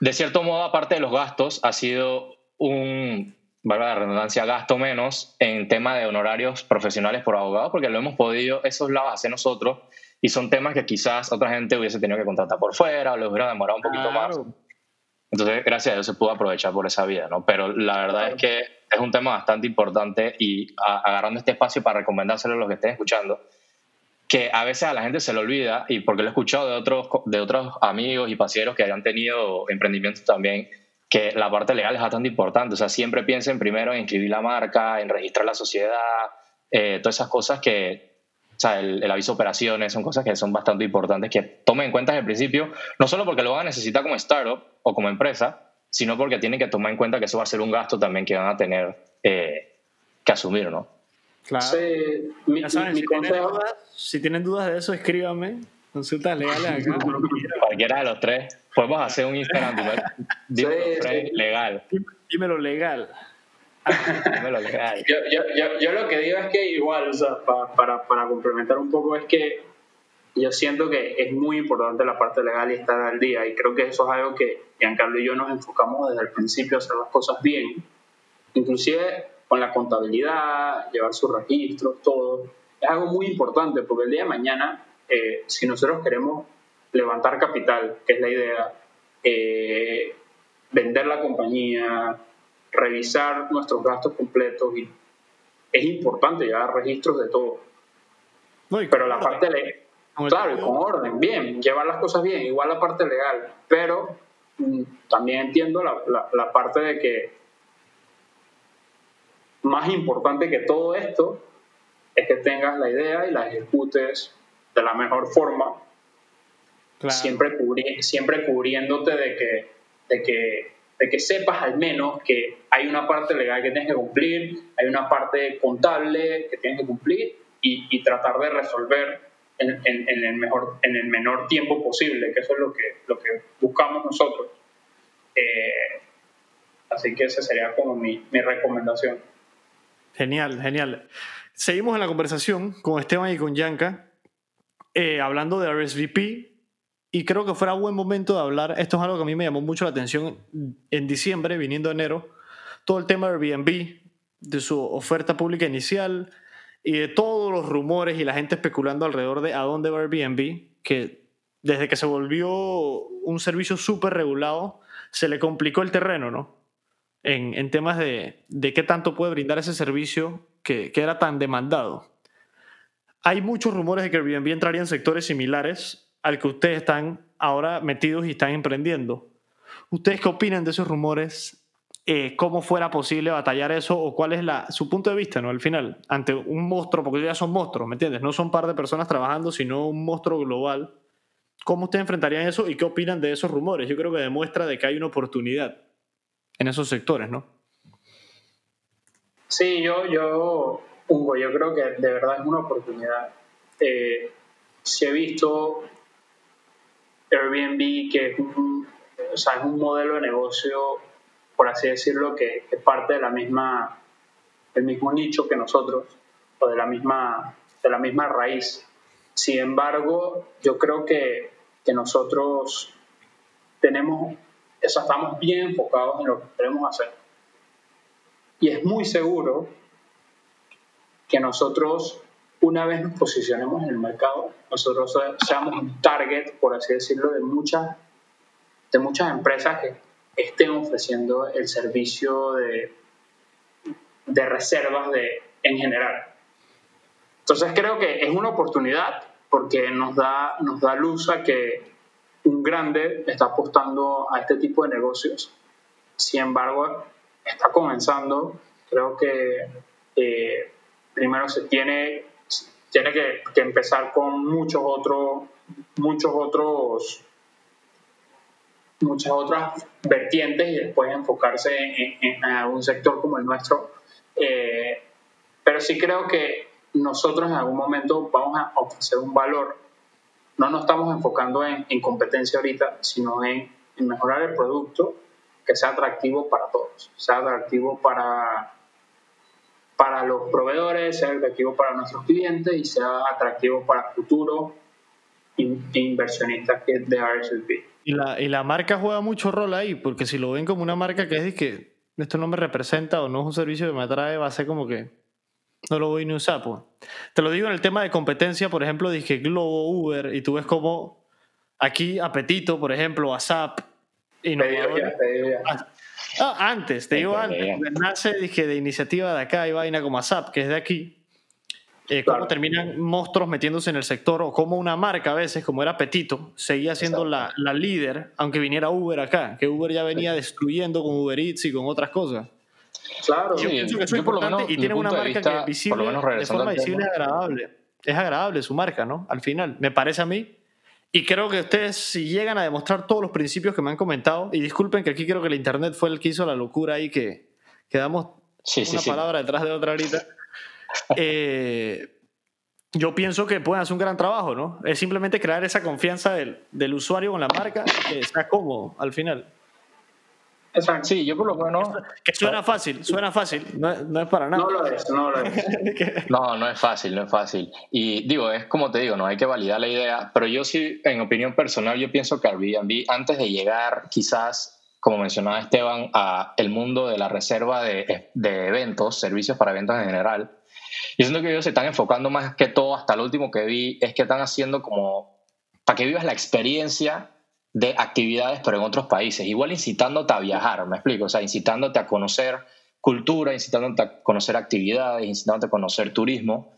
de cierto modo, aparte de los gastos, ha sido un, valga la redundancia, gasto menos en tema de honorarios profesionales por abogados, porque lo hemos podido, esos lados hacer nosotros, y son temas que quizás otra gente hubiese tenido que contratar por fuera o les hubiera demorado un poquito más. Claro. Entonces, gracias a Dios se pudo aprovechar por esa vida, ¿no? Pero la verdad es que es un tema bastante importante y a- agarrando este espacio para recomendárselo a los que estén escuchando, que a veces a la gente se le olvida, y porque lo he escuchado de otros, de otros amigos y paseros que han tenido emprendimientos también, que la parte legal es bastante importante. O sea, siempre piensen primero en inscribir la marca, en registrar la sociedad, eh, todas esas cosas que, o sea, el, el aviso de operaciones son cosas que son bastante importantes que tomen en cuenta desde el principio, no solo porque lo van a necesitar como startup o como empresa, sino porque tienen que tomar en cuenta que eso va a ser un gasto también que van a tener eh, que asumir, ¿no? Claro. Sí, mi, Ya saben, mi si tienen, dudas, si tienen dudas de eso, escríbanme. Consultas legales acá. Cualquiera de los tres. Podemos hacer un Instagram, dímelo, Sí, sí. legal. Dímelo legal. Dímelo legal. yo, yo, yo, yo lo que digo es que igual, o sea, pa- para, para complementar un poco, es que yo siento que es muy importante la parte legal y estar al día. Y creo que eso es algo que Giancarlo y yo nos enfocamos desde el principio a hacer las cosas bien. Inclusive con la contabilidad, llevar sus registros, todo. Es algo muy importante porque el día de mañana, eh, si nosotros queremos levantar capital, que es la idea, eh, vender la compañía, revisar nuestros gastos completos, y es importante llevar registros de todo. Pero la parte legal, claro, y con orden, bien, llevar las cosas bien, igual la parte legal, pero mm, también entiendo la, la, la parte de que más importante que todo esto es que tengas la idea y la ejecutes de la mejor forma, Claro. siempre, cubri- siempre cubriéndote de que, de, que, de que sepas al menos que hay una parte legal que tienes que cumplir, hay una parte contable que tienes que cumplir y, y tratar de resolver en, en- en el mejor, en el menor tiempo posible, que eso es lo que, lo que buscamos nosotros. Eh, así que esa sería como mi, mi recomendación. Genial, genial. Seguimos en la conversación con Esteban y con Yanka, eh, hablando de RSVP, y creo que fuera buen momento de hablar, esto es algo que a mí me llamó mucho la atención en diciembre, viniendo enero, todo el tema de Airbnb, de su oferta pública inicial y de todos los rumores y la gente especulando alrededor de a dónde va Airbnb, que desde que se volvió un servicio súper regulado, se le complicó el terreno, ¿no? En, en temas de, de, qué tanto puede brindar ese servicio que, que, era tan demandado. Hay muchos rumores de que Airbnb entraría en sectores similares al que ustedes están ahora metidos y están emprendiendo. ¿Ustedes qué opinan de esos rumores? Eh, ¿Cómo fuera posible batallar eso o cuál es la, su punto de vista, ¿no? Al final, ante un monstruo, porque ya son monstruos, ¿me entiendes? No son un par de personas trabajando, sino un monstruo global. ¿Cómo ustedes enfrentarían eso y qué opinan de esos rumores? Yo creo que demuestra de que hay una oportunidad en esos sectores, ¿no? Sí, yo, yo, Hugo, yo creo que de verdad es una oportunidad. Eh, si he visto Airbnb, que es un, modelo de negocio por así decirlo, que es parte de la misma, del mismo nicho que nosotros, o de la misma, de la misma raíz. Sin embargo, yo creo que, que nosotros tenemos, o sea, estamos bien enfocados en lo que queremos hacer. Y es muy seguro que nosotros, una vez nos posicionemos en el mercado, nosotros seamos un target, por así decirlo, de muchas, de muchas empresas que estén ofreciendo el servicio de, de reservas de, en general. Entonces creo que es una oportunidad porque nos da, nos da luz a que un grande está apostando a este tipo de negocios. Sin embargo, está comenzando. Creo que eh, primero se tiene, tiene que, empezar con muchos otros, muchos otros muchas otras vertientes y después enfocarse en, algún sector como el nuestro. Eh, pero sí creo que nosotros en algún momento vamos a ofrecer un valor. No nos estamos enfocando en, competencia ahorita, sino en, mejorar el producto que sea atractivo para todos, sea atractivo para, para los proveedores, sea atractivo para nuestros clientes y sea atractivo para futuros inversionistas de RSLP. Y la, y la marca juega mucho rol ahí, porque si lo ven como una marca que es que esto no me representa o no es un servicio que me atrae, va a ser como que no lo voy ni a usar. Pues. Te lo digo en el tema de competencia, por ejemplo, dije Globo, Uber, y tú ves como aquí Apetito, por ejemplo, WhatsApp, innovador. Ah, ah, antes, te digo antes, nace dije, de iniciativa de acá y vaina como WhatsApp, que es de aquí eh, cómo terminan monstruos metiéndose en el sector o cómo una marca a veces, como era Petito, seguía siendo la, la, líder, aunque viniera Uber acá, que Uber ya venía destruyendo con Uber Eats y con otras cosas. Claro, yo pienso que eso es importante y tiene una marca que es visible, de forma visible es agradable. Es agradable su marca, ¿no? Al final, me parece a mí. Y creo que ustedes, si llegan a demostrar todos los principios que me han comentado, y disculpen que aquí creo que el Internet fue el que hizo la locura ahí, que, que damos una palabra detrás de otra ahorita. [LAUGHS] Eh, yo pienso que pueden hacer un gran trabajo, ¿no? Es simplemente crear esa confianza del, del usuario con la marca que sea cómodo al final. Exacto. Sí, yo por lo menos. Que suena fácil, suena fácil, no, no es para nada. No lo es, no lo es. [LAUGHS] no, no es fácil, no es fácil. Y digo, es como te digo, no hay que validar la idea, pero yo sí, en opinión personal, yo pienso que Airbnb, antes de llegar quizás como mencionaba Esteban, a el mundo de la reserva de, de, eventos, servicios para eventos en general, yo siento que ellos se están enfocando más que todo, hasta lo último que vi, es que están haciendo como para que vivas la experiencia de actividades, pero en otros países. Igual incitándote a viajar, me explico, o sea, incitándote a conocer cultura, incitándote a conocer actividades, incitándote a conocer turismo.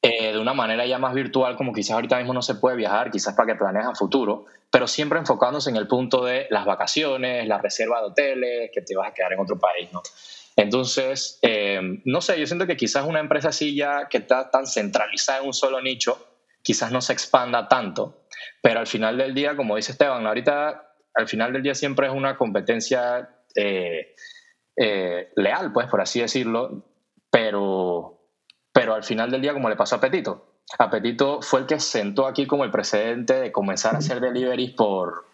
Eh, de una manera ya más virtual, como quizás ahorita mismo no se puede viajar, quizás para que planees a futuro, pero siempre enfocándose en el punto de las vacaciones, la reserva de hoteles, que te vas a quedar en otro país, ¿no? Entonces, eh, no sé, yo siento que quizás una empresa así ya que está tan centralizada en un solo nicho, quizás no se expanda tanto, pero al final del día, como dice Esteban, ahorita al final del día siempre es una competencia eh, eh, leal, pues, por así decirlo, pero, pero al final del día, como le pasó a Apetito, Apetito fue el que sentó aquí como el precedente de comenzar a hacer deliveries por,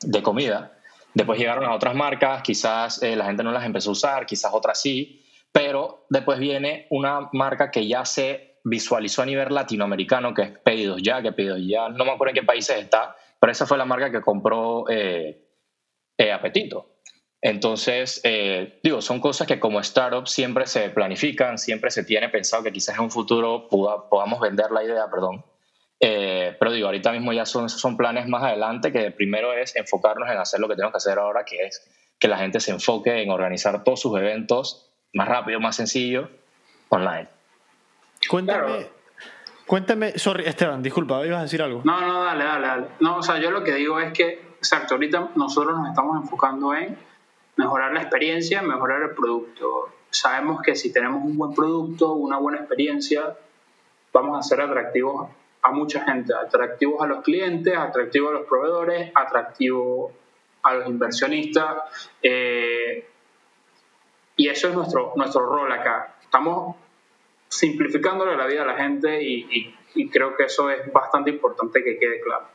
de comida. Después llegaron a otras marcas, quizás eh, la gente no las empezó a usar, quizás otras sí, pero después viene una marca que ya se visualizó a nivel latinoamericano, que es Pedidos Ya, que Pedidos Ya, no me acuerdo en qué países está, pero esa fue la marca que compró eh, eh, Apetito. Entonces, eh, digo, son cosas que como startup siempre se planifican, siempre se tiene pensado que quizás en un futuro podamos vender la idea, perdón. Eh, pero digo, ahorita mismo ya son, son planes más adelante que primero es enfocarnos en hacer lo que tenemos que hacer ahora, que es que la gente se enfoque en organizar todos sus eventos más rápido, más sencillo, online. Cuéntame, cuéntame, sorry Esteban, disculpa, ibas a decir algo. No, no, dale, dale, dale. No, o sea, yo lo que digo es que, exacto, ahorita nosotros nos estamos enfocando en mejorar la experiencia, mejorar el producto. Sabemos que si tenemos un buen producto, una buena experiencia, vamos a ser atractivos a mucha gente, atractivos a los clientes, atractivos a los proveedores, atractivos a los inversionistas. Eh, y eso es nuestro, nuestro rol acá. Estamos simplificándole la vida a la gente y, creo que eso es bastante importante que quede claro.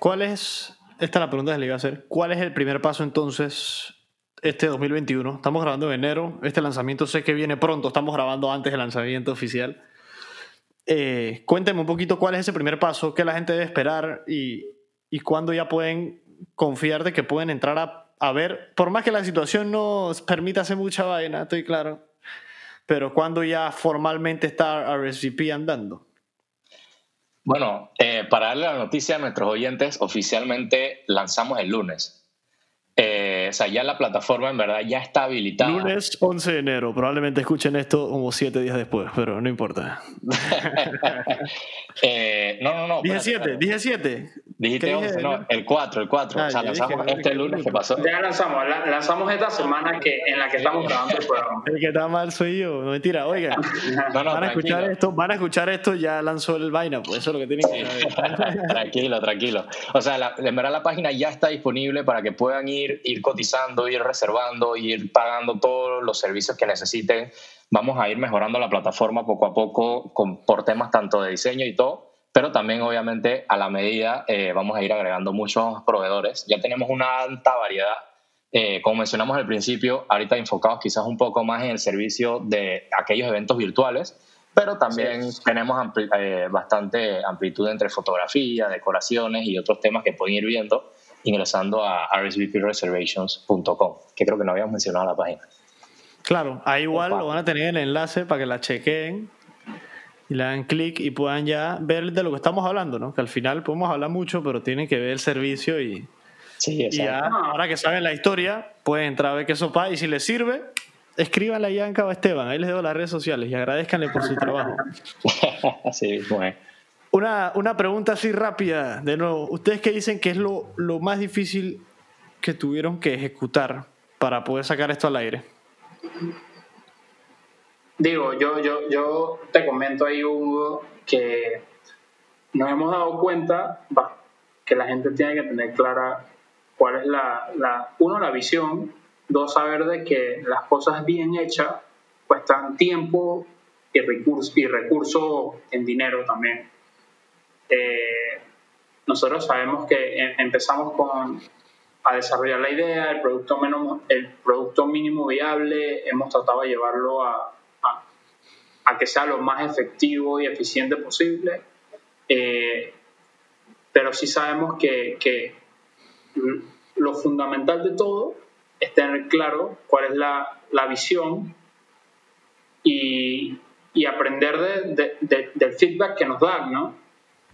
¿Cuál es, esta es la pregunta que le iba a hacer, cuál es el primer paso entonces este 2021? Estamos grabando en enero, este lanzamiento sé que viene pronto, estamos grabando antes del lanzamiento oficial. Eh, cuénteme un poquito cuál es ese primer paso, qué la gente debe esperar y, y cuándo ya pueden confiar de que pueden entrar a, a ver, por más que la situación no permita hacer mucha vaina, estoy claro, pero cuando ya formalmente está RSVP andando? Bueno, eh, para darle la noticia a nuestros oyentes, oficialmente lanzamos el lunes. Eh, o sea, ya la plataforma en verdad ya está habilitada. Lunes 11 de enero. Probablemente escuchen esto como siete días después, pero no importa. [LAUGHS] eh, no, no, no. Dije 7, dije 7. Dijiste 11, no, el 4, el 4. Ah, o sea, lanzamos este lunes que pasó. Ya lanzamos, lanzamos esta semana que, en la que estamos grabando el programa. El que está mal soy yo, no mentira, [LAUGHS] no, no, van a escuchar esto, van a escuchar esto, ya lanzó el vaina, pues eso es lo que tienen que saber. [LAUGHS] tranquilo, tranquilo. O sea, la, en verdad la página ya está disponible para que puedan ir, ir cotizando, ir reservando, ir pagando todos los servicios que necesiten. Vamos a ir mejorando la plataforma poco a poco con, por temas tanto de diseño y todo pero también obviamente a la medida eh, vamos a ir agregando muchos proveedores. Ya tenemos una alta variedad, eh, como mencionamos al principio, ahorita enfocados quizás un poco más en el servicio de aquellos eventos virtuales, pero también tenemos eh, bastante amplitud entre fotografía, decoraciones y otros temas que pueden ir viendo ingresando a rsvpreservations.com, que creo que no habíamos mencionado la página. Claro, ahí igual lo van a tener el enlace para que la chequen y le dan clic y puedan ya ver de lo que estamos hablando, ¿no? Que al final podemos hablar mucho, pero tienen que ver el servicio y, sí, y ya, ahora que saben la historia, pueden entrar a ver qué sopa y si les sirve, escríbanle a Yanka o a Esteban, ahí les dejo las redes sociales y agradezcanle por su trabajo. [LAUGHS] sí, bueno. Una, una pregunta así rápida, de nuevo, ¿ustedes qué dicen que es lo, lo más difícil que tuvieron que ejecutar para poder sacar esto al aire? digo, yo, yo, yo te comento ahí, Hugo, que nos hemos dado cuenta que la gente tiene que tener clara cuál es la, la, uno, la visión, dos, saber de que las cosas bien hechas cuestan tiempo y recursos y recurso en dinero también. Eh, nosotros sabemos que em, empezamos con a desarrollar la idea, el producto, menos, el producto mínimo viable, hemos tratado de llevarlo a, a que sea lo más efectivo y eficiente posible. Eh, pero sí sabemos que, que, lo fundamental de todo es tener claro cuál es la, la visión y, y aprender de, de, del feedback que nos dan, ¿no?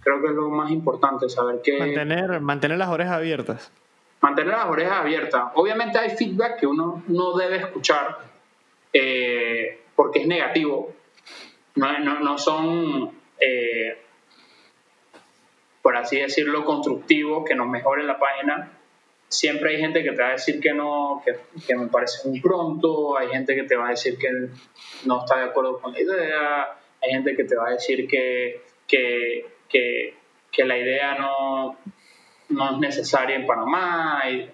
Creo que es lo más importante, saber que... Mantener, mantener las orejas abiertas. Mantener las orejas abiertas. Obviamente hay feedback que uno no debe escuchar eh, porque es negativo, no, no, no son, eh, por así decirlo, constructivos, que nos mejoren la página. Siempre hay gente que te va a decir que no, que, que, me parece muy pronto, hay gente que te va a decir que no está de acuerdo con la idea, hay gente que te va a decir que, que, que, que la idea no, no es necesaria en Panamá. Hay,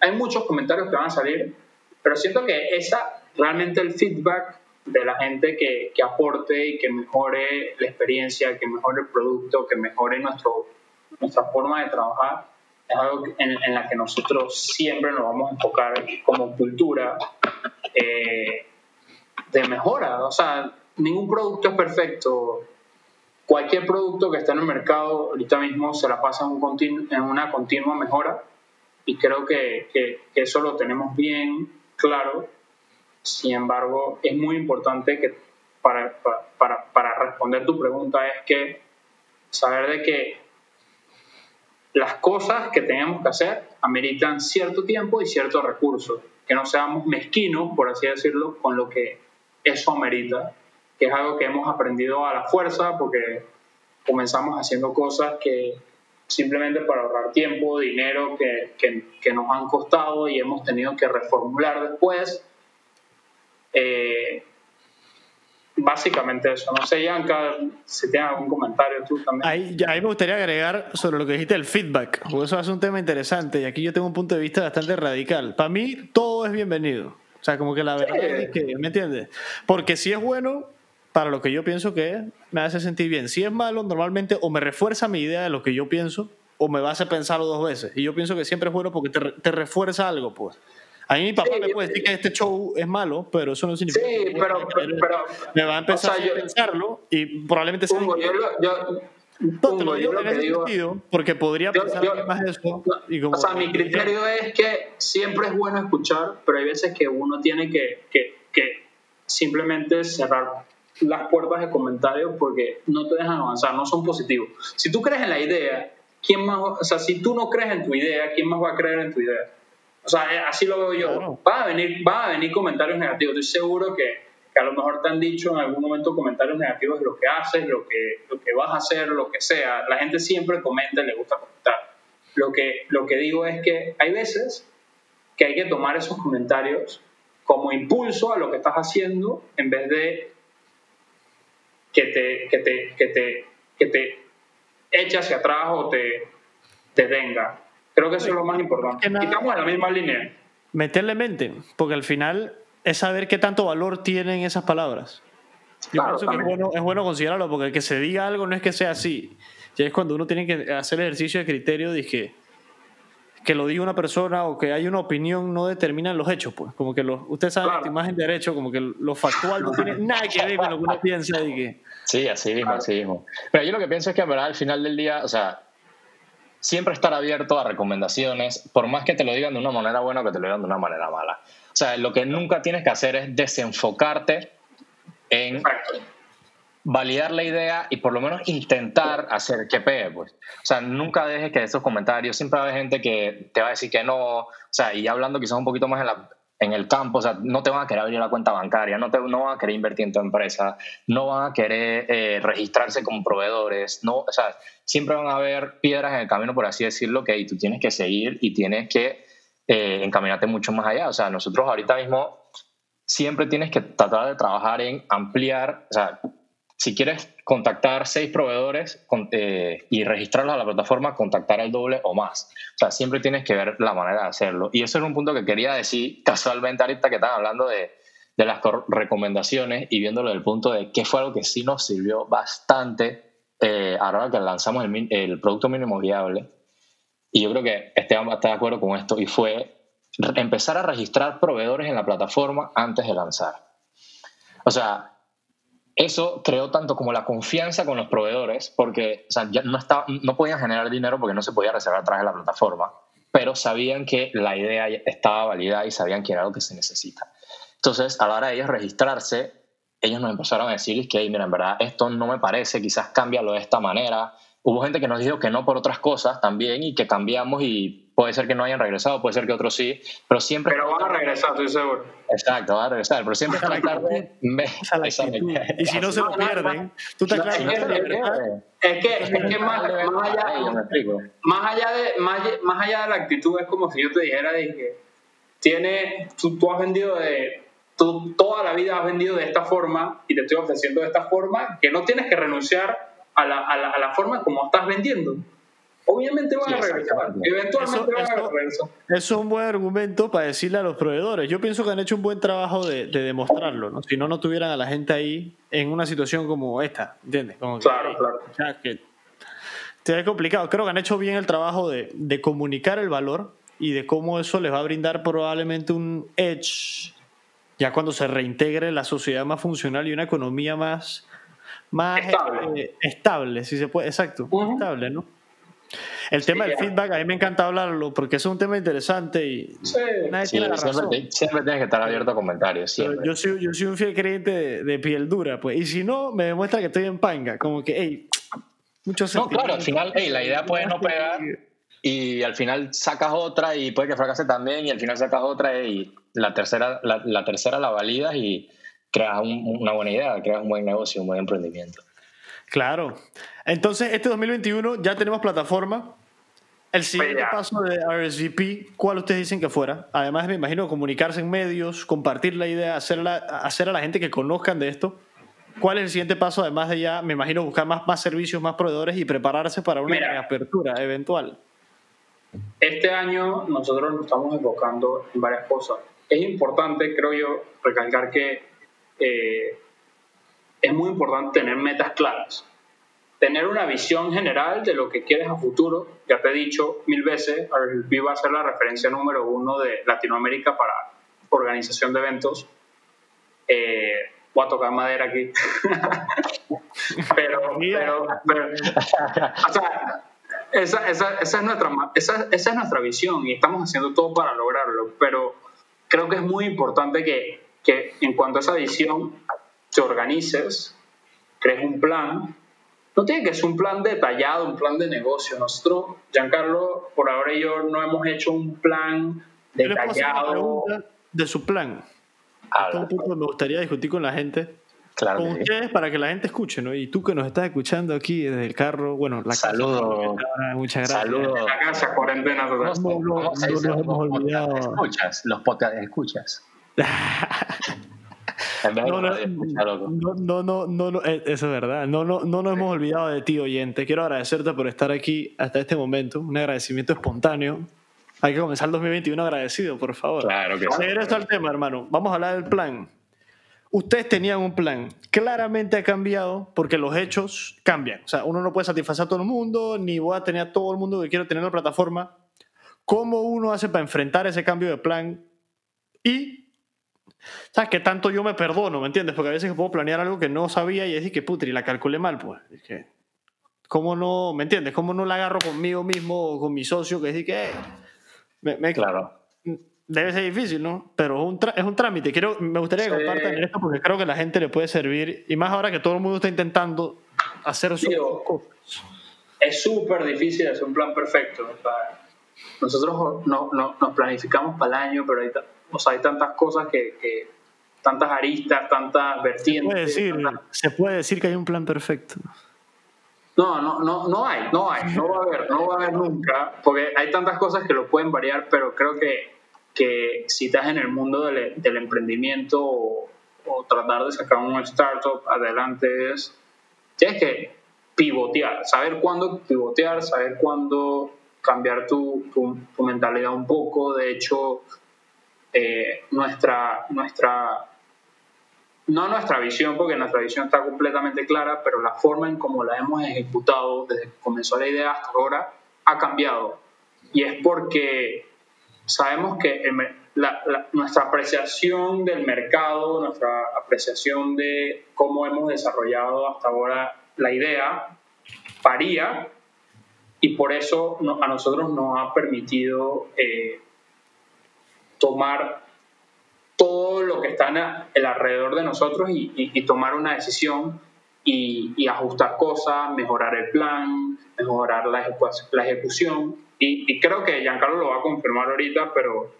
hay muchos comentarios que van a salir, pero siento que esa, realmente el feedback de la gente que, que, aporte y que mejore la experiencia, que mejore el producto, que mejore nuestro, nuestra forma de trabajar, es algo en, en la que nosotros siempre nos vamos a enfocar como cultura eh, de mejora. O sea, ningún producto es perfecto. Cualquier producto que está en el mercado ahorita mismo se la pasa en, un en una continua mejora y creo que, que, que eso lo tenemos bien claro. Sin embargo, es muy importante que para, para, para responder tu pregunta es que saber de que las cosas que tenemos que hacer ameritan cierto tiempo y ciertos recursos, que no seamos mezquinos, por así decirlo, con lo que eso amerita, que es algo que hemos aprendido a la fuerza porque comenzamos haciendo cosas que simplemente para ahorrar tiempo, dinero que, que, que nos han costado y hemos tenido que reformular después. Eh, básicamente eso. No sé, Yanka, si tienes algún comentario tú también. Ahí, ahí me gustaría agregar sobre lo que dijiste del feedback, porque eso es un tema interesante y aquí yo tengo un punto de vista bastante radical. Para mí, todo es bienvenido. O sea, como que la verdad es que, ¿me entiendes? Porque si es bueno, para lo que yo pienso que es, me hace sentir bien. Si es malo, normalmente o me refuerza mi idea de lo que yo pienso o me va a hacer pensarlo dos veces. Y yo pienso que siempre es bueno porque te, te refuerza algo, pues. A mí mi papá Sí, me puede decir que este show es malo, pero eso no significa Sí, que pero, pero, pero me va a empezar o sea, a yo- pensarlo y probablemente sea Hugo, yo, lo- yo, No, te lo yo lo que digo, sentido, porque podría pensar más de eso. Y como, o sea, mi criterio es que siempre es bueno escuchar, pero hay veces que uno tiene que, que, que simplemente cerrar las puertas de comentarios porque no te dejan avanzar, no son positivos. Si tú crees en la idea, ¿quién más va- o sea, si tú no crees en tu idea, ¿quién más va a creer en tu idea? O sea, eh, así lo veo yo. Claro. Van a venir, van a venir comentarios negativos. Estoy seguro que, que a lo mejor te han dicho en algún momento comentarios negativos de lo que haces, lo que, lo que vas a hacer, lo que sea. La gente siempre comenta y le gusta comentar. Lo que, lo que digo es que hay veces que hay que tomar esos comentarios como impulso a lo que estás haciendo en vez de que te, que te, que te, que te eche hacia atrás o te, te tenga. Creo que eso es lo más importante. que nada- Y estamos en la misma línea. meterle mente, porque al final es saber qué tanto valor tienen esas palabras. Yo Claro, pienso que es bueno, es bueno considerarlo, porque el que se diga algo no es que sea así. Ya es cuando uno tiene que hacer el ejercicio de criterio de que, lo diga una persona o que hay una opinión no determinan los hechos, pues. Como que los, usted sabe Claro. que más en derecho, como que lo factual no tiene nada que ver con lo que uno piensa y que. Sí, así mismo, así mismo. Pero yo lo que pienso es que en verdad al final del día, o sea, siempre estar abierto a recomendaciones, por más que te lo digan de una manera buena o que te lo digan de una manera mala. O sea, lo que nunca tienes que hacer es desenfocarte en Exacto. Validar la idea y por lo menos intentar hacer que pegue, pues. O sea, nunca dejes que esos comentarios, siempre va gente que te va a decir que no, o sea, y hablando quizás un poquito más en, la, en el campo, o sea, no te van a querer abrir la cuenta bancaria, no, te, no van a querer invertir en tu empresa, no van a querer eh, registrarse como proveedores, no, o sea, siempre van a haber piedras en el camino, por así decirlo, que y tú tienes que seguir y tienes que eh, encaminarte mucho más allá. O sea, nosotros ahorita mismo siempre tienes que tratar de trabajar en ampliar, o sea, si quieres contactar seis proveedores con- eh, y registrarlos a la plataforma, contactar el doble o más. O sea, siempre tienes que ver la manera de hacerlo. Y eso es un punto que quería decir casualmente ahorita que estaban hablando de, de las recomendaciones y viéndolo desde el punto de qué fue algo que sí nos sirvió bastante eh, ahora que lanzamos el, el producto mínimo viable. Y yo creo que Esteban va a estar de acuerdo con esto. Y fue empezar a registrar proveedores en la plataforma antes de lanzar. O sea, eso creó tanto como la confianza con los proveedores, porque o sea, ya no, estaba, no podían generar dinero porque no se podía reservar a través de la plataforma, pero sabían que la idea estaba validada y sabían que era lo que se necesita. Entonces, a la hora de ellos registrarse, ellos nos empezaron a decir que, "Hey, mira, en verdad, esto no me parece, quizás cámbialo de esta manera. Hubo gente que nos dijo que no por otras cosas también y que cambiamos y puede ser que no hayan regresado, puede ser que otros sí, pero siempre... Pero van a regresar, estoy seguro. Exacto, van a regresar, pero siempre tratar de... Y si no se lo pierden, tú estás No, claro. Es que, es que más, más allá, más de más, allá- más allá de la actitud es como si yo te dijera de que tiene tú, tú has vendido de tú toda la vida has vendido de esta forma y te estoy ofreciendo de esta forma que no tienes que renunciar a la, a la, a la forma como estás vendiendo obviamente van Sí, a regresar eventualmente Eso- van a regresar Eso es un buen argumento para decirle a los proveedores. Yo pienso que han hecho un buen trabajo de, de demostrarlo, ¿no? Si no, no tuvieran a la gente ahí en una situación como esta, ¿entiendes? Como que, Claro, claro. o sea, que es complicado. Creo que han hecho bien el trabajo de, de comunicar el valor y de cómo eso les va a brindar probablemente un edge ya cuando se reintegre la sociedad más funcional y una economía más, más Estable. eh, estable, si se puede, exacto, estable, ¿no? El tema Sí, del feedback, a mí me encanta hablarlo porque es un tema interesante y Sí. nadie Sí, tiene la razón. siempre, tienes que estar abierto a comentarios. Siempre. yo soy, yo soy un fiel creyente de, de piel dura, pues. Y si no, me demuestra que estoy en panga. Como que, hey, muchos No, claro, al final, hey, la idea puede no pegar y al final sacas otra y puede que fracase también y al final sacas otra y la tercera la, la tercera la validas y creas un- una buena idea, creas un buen negocio, un buen emprendimiento. Claro. Entonces, este 2021 ya tenemos plataforma. El siguiente ya. paso de RSVP, ¿cuál ustedes dicen que fuera? Además, me imagino comunicarse en medios, compartir la idea, hacerla, hacer a la gente que conozcan de esto. ¿Cuál es el siguiente paso? Además de ya, me imagino, buscar más, más servicios, más proveedores y prepararse para una Mira. apertura eventual. Este año nosotros nos estamos enfocando en varias cosas. Es importante, creo yo, recalcar que eh, es muy importante tener metas claras. Tener una visión general de lo que quieres a futuro. Ya te he dicho mil veces, RSVP va a ser la referencia número uno de Latinoamérica para organización de eventos. Eh, voy a tocar madera aquí. [LAUGHS] pero, pero, pero, o sea, esa, esa, esa, es nuestra, esa, esa es nuestra visión y estamos haciendo todo para lograrlo, pero creo que es muy importante que, que en cuanto a esa visión te organices, crees un plan. No tiene que ser un plan detallado, un plan de negocio. Nosotros, Giancarlo, por ahora y yo no hemos hecho un plan detallado. de su plan. Habla. Todo un punto me gustaría discutir con la gente. Claro con sí. ustedes para que la gente escuche, ¿no? Y tú que nos estás escuchando aquí desde el carro, bueno, la casa. Muchas gracias. Saludos. La casa, cuarentena total. ¿Cómo- No, no, no nos hemos olvidado. Escuchas, los escuchas. [LAUGHS] [LAUGHS] De No, no, no, no, no, eh, eso es verdad. No, no, no nos hemos olvidado de ti, oyente. Quiero agradecerte por estar aquí hasta este momento. Un agradecimiento espontáneo. Hay que comenzar el 2021 agradecido, por favor. Claro que sí. Regreso al tema, hermano. Vamos a hablar del plan. Ustedes tenían un plan. Claramente ha cambiado porque los hechos cambian. O sea, uno no puede satisfacer a todo el mundo, ni voy a tener a todo el mundo que quiero tener en la plataforma. ¿Cómo uno hace para enfrentar ese cambio de plan? Y, ¿sabes? Que tanto yo me perdono, ¿me entiendes? Porque a veces puedo planear algo que no sabía y decir que, putri, la calculé mal, pues. Es que, ¿Cómo no, ¿me entiendes? ¿Cómo no la agarro conmigo mismo o con mi socio que decir que... eh, me- me- Claro. Debe ser difícil, ¿no? Pero es un, es un trámite. Quiero, me gustaría que Sí. compartan esto porque creo que la gente le puede servir. Y más ahora que todo el mundo está intentando hacer sus cosas. es súper difícil hacer un plan perfecto. nosotros no, no- nos planificamos para el año, pero hay, ta- o sea, hay tantas cosas que, que- tantas aristas, tantas vertientes. Puede decir, tantas- se puede decir que hay un plan perfecto. No, no, no, no hay, no hay, no va a haber, no va a haber nunca, porque hay tantas cosas que lo pueden variar, pero creo que, que si estás en el mundo del, del emprendimiento o, o tratar de sacar un startup adelante es, tienes que pivotear, saber cuándo pivotear, saber cuándo cambiar tu, tu, tu mentalidad un poco, de hecho, eh, nuestra, nuestra no nuestra visión, porque nuestra visión está completamente clara, pero la forma en cómo la hemos ejecutado desde que comenzó la idea hasta ahora ha cambiado. Y es porque sabemos que la- nuestra apreciación del mercado, nuestra apreciación de cómo hemos desarrollado hasta ahora la idea, varía y por eso a nosotros nos ha permitido eh, tomar todo lo que está el alrededor de nosotros y, y- y tomar una decisión y, y ajustar cosas, mejorar el plan, mejorar la, ejecu- la ejecución. Y, creo que Giancarlo lo va a confirmar ahorita, pero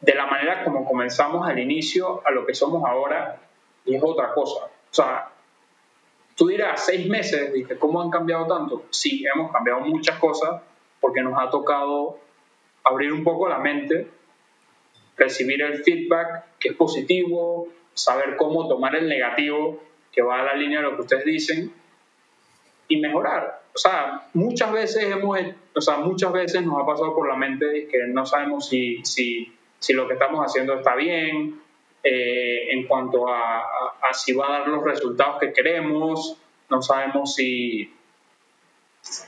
de la manera como comenzamos al inicio a lo que somos ahora, es otra cosa. O sea, tú dirás, seis meses, dije, ¿cómo han cambiado tanto? Sí, hemos cambiado muchas cosas porque nos ha tocado abrir un poco la mente recibir el feedback que es positivo, saber cómo tomar el negativo que va a la línea de lo que ustedes dicen y mejorar. O sea, muchas veces hemos, o sea, muchas veces nos ha pasado por la mente que no sabemos si, si, si lo que estamos haciendo está bien, eh, en cuanto a, a- a si va a dar los resultados que queremos, no sabemos si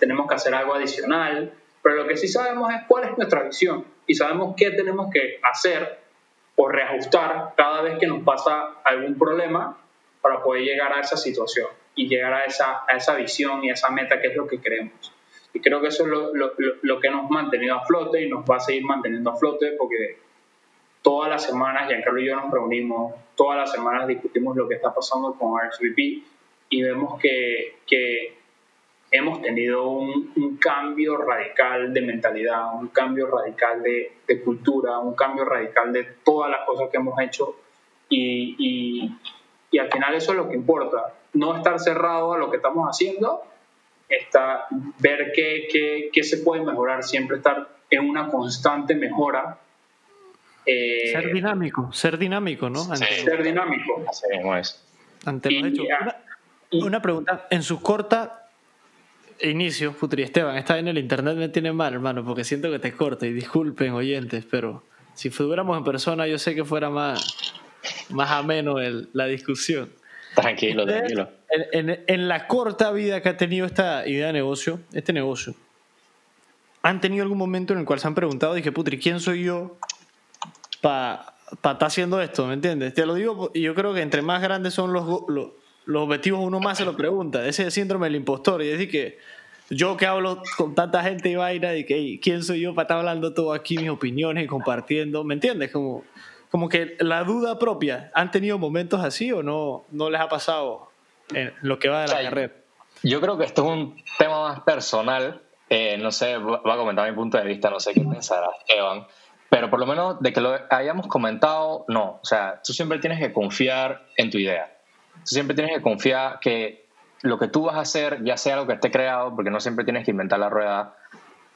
tenemos que hacer algo adicional, pero lo que sí sabemos es cuál es nuestra visión y sabemos qué tenemos que hacer o reajustar cada vez que nos pasa algún problema para poder llegar a esa situación. y llegar a esa, a esa visión y a esa meta que es lo que queremos. Y creo que eso es lo, lo, lo que nos ha mantenido a flote y nos va a seguir manteniendo a flote porque todas las semanas, Giancarlo y yo nos reunimos, todas las semanas discutimos lo que está pasando con RSVP y vemos que, que hemos tenido un, un, cambio radical de mentalidad, un cambio radical de, de, cultura, un cambio radical de todas las cosas que hemos hecho y, y, y al final eso es lo que importa, no estar cerrado a lo que estamos haciendo está ver qué, qué, qué, se puede mejorar, siempre estar en una constante mejora. Eh, ser dinámico, ser dinámico, ¿no? Ante, ser dinámico. Así mismo es. Ante los hechos. Una, una, pregunta, en su corta inicio, Putri Esteban, está en el internet me tiene mal, hermano, porque siento que te corta y disculpen, oyentes, pero si fuéramos en persona, yo sé que fuera más, más ameno el, la discusión. Tranquilo, tranquilo. En, en, en, la corta vida que ha tenido esta idea de negocio, este negocio, ¿han tenido algún momento en el cual se han preguntado, dije, Putri, ¿quién soy yo para pa estar haciendo esto? ¿Me entiendes? Te lo digo, y yo creo que entre más grandes son los, los, los objetivos, uno más se lo pregunta. Ese síndrome del impostor. Y decir que yo que hablo con tanta gente y vaina, y que ¿quién soy yo para estar hablando todo aquí, mis opiniones y compartiendo? ¿Me entiendes? Como como que la duda propia, ¿han tenido momentos así o no, no les ha pasado en lo que va de la o sea, carrera? Yo creo que esto es un tema más personal. Eh, no sé, voy a comentar mi punto de vista, no sé qué pensará Evan, pero por lo menos de que lo hayamos comentado, no. O sea, tú siempre tienes que confiar en tu idea. Tú siempre tienes que confiar que lo que tú vas a hacer, ya sea lo que esté creado, porque no siempre tienes que inventar la rueda,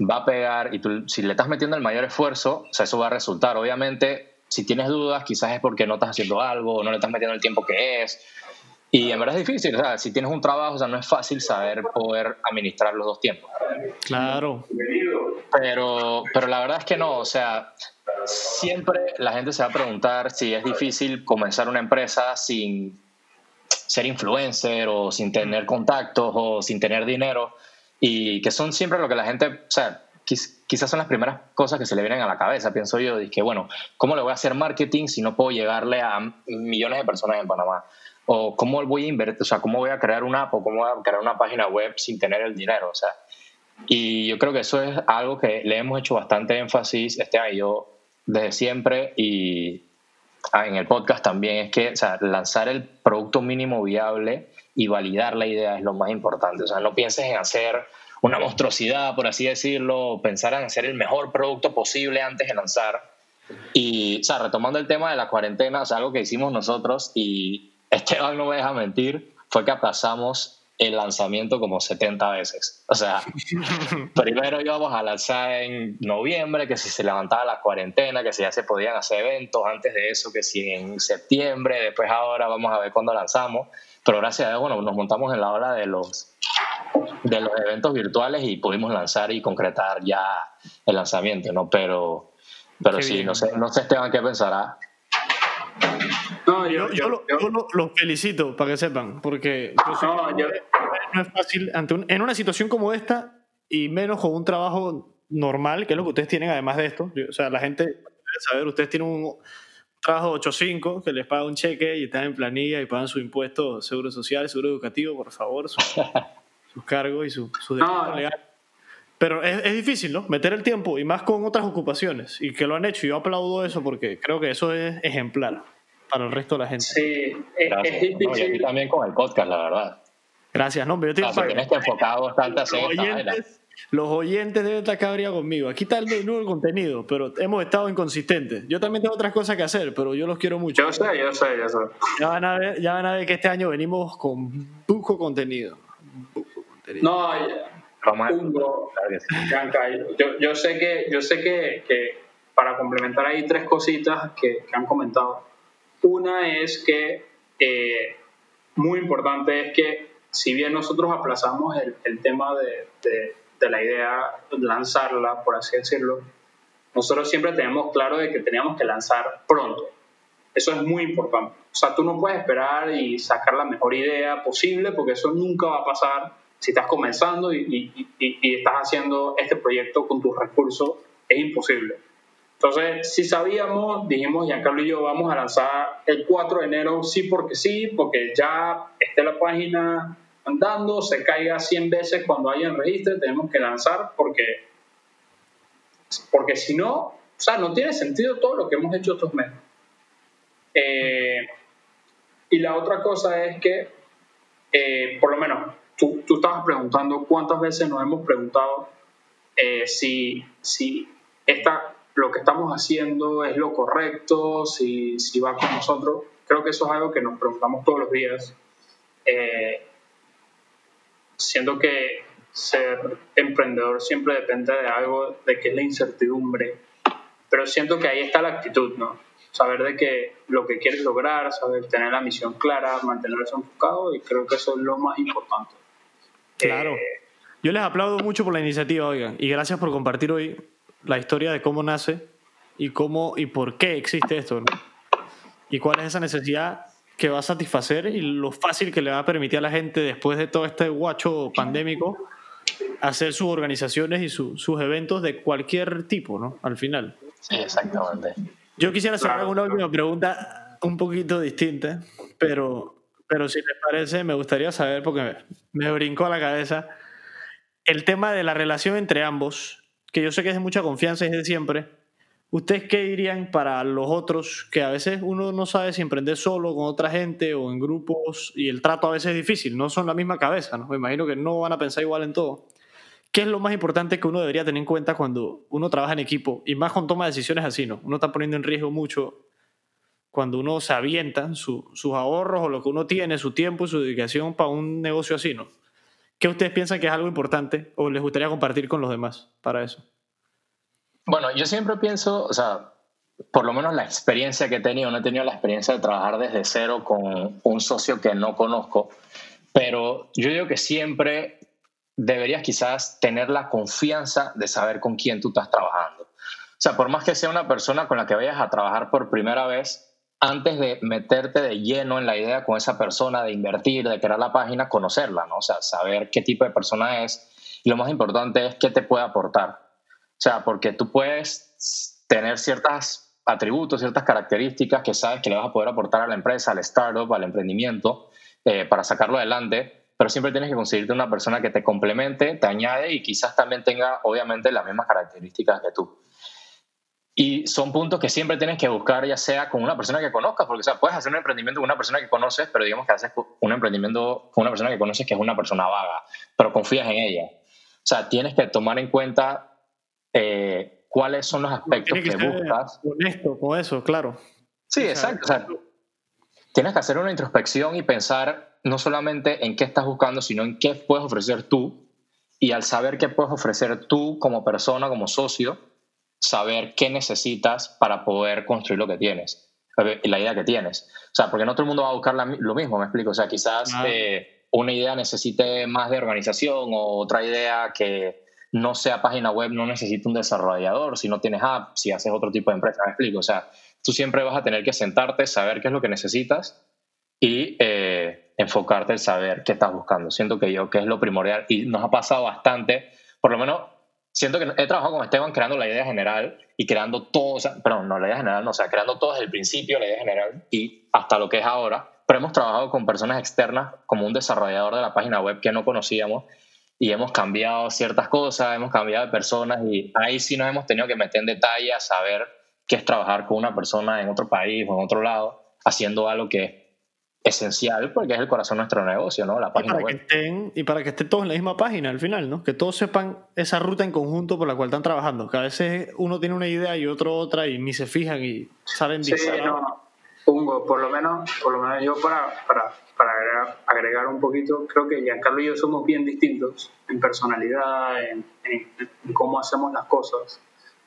va a pegar y tú, si le estás metiendo el mayor esfuerzo, o sea, eso va a resultar. Obviamente, si tienes dudas, quizás es porque no estás haciendo algo o no le estás metiendo el tiempo que es. Y en verdad es difícil, o sea, si tienes un trabajo, o sea, no es fácil saber poder administrar los dos tiempos. Claro. Pero, pero la verdad es que no, o sea, siempre la gente se va a preguntar si es difícil comenzar una empresa sin ser influencer o sin tener contactos o sin tener dinero y que son siempre lo que la gente, o sea, quizás son las primeras cosas que se le vienen a la cabeza, pienso yo, de que, bueno, ¿cómo le voy a hacer marketing si no puedo llegarle a millones de personas en Panamá? O cómo voy a invertir, o sea, cómo voy a crear una app o cómo voy a crear una página web sin tener el dinero, o sea. Y yo creo que eso es algo que le hemos hecho bastante énfasis este año yo desde siempre y en el podcast también, es que, o sea, lanzar el producto mínimo viable y validar la idea es lo más importante. O sea, no pienses en hacer una monstruosidad, por así decirlo, pensar en hacer el mejor producto posible antes de lanzar. Y, o sea, retomando el tema de la cuarentena, o sea, algo que hicimos nosotros, y [LAUGHS] Esteban no me deja mentir, fue que aplazamos el lanzamiento como 70 veces. O sea, [LAUGHS] primero íbamos a lanzar en noviembre, que si se levantaba la cuarentena, que si ya se podían hacer eventos, antes de eso, que si en septiembre, después ahora vamos a ver cuándo lanzamos. Pero gracias a Dios, bueno, nos montamos en la ola de los, de los eventos virtuales y pudimos lanzar y concretar ya el lanzamiento, ¿no? Pero, pero sí, no sé, no sé Esteban qué pensará. No, yo, yo, yo, lo, yo lo, lo, felicito para que sepan, porque no, no, es fácil ante un, en una situación como esta y menos con un trabajo normal, que es lo que ustedes tienen además de esto. o sea, la gente debe saber, ustedes tienen un trabajo 8-5 que les paga un cheque y están en planilla y pagan su impuesto, seguro social, seguro educativo, por favor, sus, [LAUGHS] sus cargos y su, su no, legal. Pero es, es, difícil, ¿no? Meter el tiempo y más con otras ocupaciones y que lo han hecho. Y yo aplaudo eso porque creo que eso es ejemplar para el resto de la gente. Sí, es, es difícil. No, y aquí también con el podcast, la verdad. Gracias, no, pero yo tengo tienes que enfocar bastante los oyentes, los oyentes deben estar cabreados conmigo. Aquí está el nuevo contenido, pero hemos estado inconsistentes. Yo también tengo otras cosas que hacer, pero yo los quiero mucho. Yo sé, yo sé, yo sé. Ya van a ver, ya van a ver que este año venimos con buco contenido. Buco contenido. No, Hugo, yo, yo sé que, yo sé que, que para complementar ahí tres cositas que, que han comentado. Una es que, eh, muy importante, es que si bien nosotros aplazamos el, el tema de, de, de, la idea, lanzarla, por así decirlo, nosotros siempre tenemos claro de que teníamos que lanzar pronto. Eso es muy importante. O sea, tú no puedes esperar y sacar la mejor idea posible porque eso nunca va a pasar si estás comenzando y, estás haciendo este proyecto con tus recursos. Es imposible. Entonces, si sabíamos, dijimos, Giancarlo y yo vamos a lanzar el 4 de enero, sí porque sí, porque ya esté la página, andando, se caiga 100 veces cuando haya un registro, tenemos que lanzar porque, porque si no, o sea, no tiene sentido todo lo que hemos hecho estos meses. Eh, y la otra cosa es que, eh, por lo menos, tú, tú estabas preguntando cuántas veces nos hemos preguntado eh, si, si esta, lo que estamos haciendo es lo correcto, si, si va con nosotros. Creo que eso es algo que nos preguntamos todos los días. Eh, siento que ser emprendedor siempre depende de algo, de que es la incertidumbre. Pero siento que ahí está la actitud, ¿no? Saber de que lo que quieres lograr, saber tener la misión clara, mantenerse enfocado y creo que eso es lo más importante. Claro. Eh, Yo les aplaudo mucho por la iniciativa, oigan, y gracias por compartir hoy la historia de cómo nace y cómo y por qué existe esto, ¿no? Y cuál es esa necesidad que va a satisfacer y lo fácil que le va a permitir a la gente después de todo este guacho pandémico hacer sus organizaciones y su- sus eventos de cualquier tipo, ¿no? Al final. Sí, exactamente. Yo quisiera hacer Claro, una claro. última pregunta un poquito distinta, pero, pero si les parece, me gustaría saber, porque me, me brincó a la cabeza, el tema de la relación entre ambos, que yo sé que es de mucha confianza y es de siempre. ¿Ustedes qué dirían para los otros que a veces uno no sabe si emprender solo, con otra gente o en grupos y el trato a veces es difícil? No son la misma cabeza, ¿no? Me imagino que no van a pensar igual en todo. ¿Qué es lo más importante que uno debería tener en cuenta cuando uno trabaja en equipo? Y más con toma de decisiones así, ¿no? Uno está poniendo en riesgo mucho cuando uno se avienta su- sus ahorros o lo que uno tiene, su tiempo y su dedicación para un negocio así, ¿no? ¿Qué ustedes piensan que es algo importante o les gustaría compartir con los demás para eso? Bueno, yo siempre pienso, o sea, por lo menos la experiencia que he tenido, no he tenido la experiencia de trabajar desde cero con un socio que no conozco, pero yo digo que siempre deberías quizás tener la confianza de saber con quién tú estás trabajando. O sea, por más que sea una persona con la que vayas a trabajar por primera vez, antes de meterte de lleno en la idea con esa persona, de invertir, de crear la página, conocerla, ¿no? O sea, saber qué tipo de persona es. Y lo más importante es qué te puede aportar. O sea, porque tú puedes tener ciertos atributos, ciertas características que sabes que le vas a poder aportar a la empresa, al startup, al emprendimiento, eh, para sacarlo adelante, pero siempre tienes que conseguirte una persona que te complemente, te añade y quizás también tenga, obviamente, las mismas características que tú. Y son puntos que siempre tienes que buscar, ya sea con una persona que conozcas, porque o sea, puedes hacer un emprendimiento con una persona que conoces, pero digamos que haces un emprendimiento con una persona que conoces que es una persona vaga, pero confías en ella. O sea, tienes que tomar en cuenta eh, cuáles son los aspectos que que, buscas. honesto con eso, claro. Sí, O sea, exacto. O sea, tienes que hacer una introspección y pensar no solamente en qué estás buscando, sino en qué puedes ofrecer tú. Y al saber qué puedes ofrecer tú como persona, como socio, saber qué necesitas para poder construir lo que tienes, la idea que tienes. O sea, porque no todo el mundo va a buscar la lo mismo, me explico. O sea, quizás eh, una idea necesite más de organización o otra idea que no sea página web, no necesita un desarrollador, si no tienes app, si haces otro tipo de empresa, me explico. O sea, tú siempre vas a tener que sentarte, saber qué es lo que necesitas y eh, enfocarte en saber qué estás buscando. Siento que yo, que es lo primordial y nos ha pasado bastante, por lo menos siento que he trabajado con Esteban creando la idea general y creando todo, o sea, perdón, no la idea general, no, o sea, creando todo desde el principio, la idea general y hasta lo que es ahora, pero hemos trabajado con personas externas como un desarrollador de la página web que no conocíamos y hemos cambiado ciertas cosas, hemos cambiado de personas y ahí sí nos hemos tenido que meter en detalle a saber qué es trabajar con una persona en otro país o en otro lado haciendo algo que esencial porque es el corazón de nuestro negocio, ¿no? La Y página para, que web. estén, y para que estén todos en la misma página al final, ¿no? Que todos sepan esa ruta en conjunto por la cual están trabajando. Que a veces uno tiene una idea y otro otra y ni se fijan y salen Sí, no, Pongo, por lo menos, por lo menos yo para, para, para agregar, agregar un poquito, creo que Giancarlo y yo somos bien distintos en personalidad, en, en- en cómo hacemos las cosas.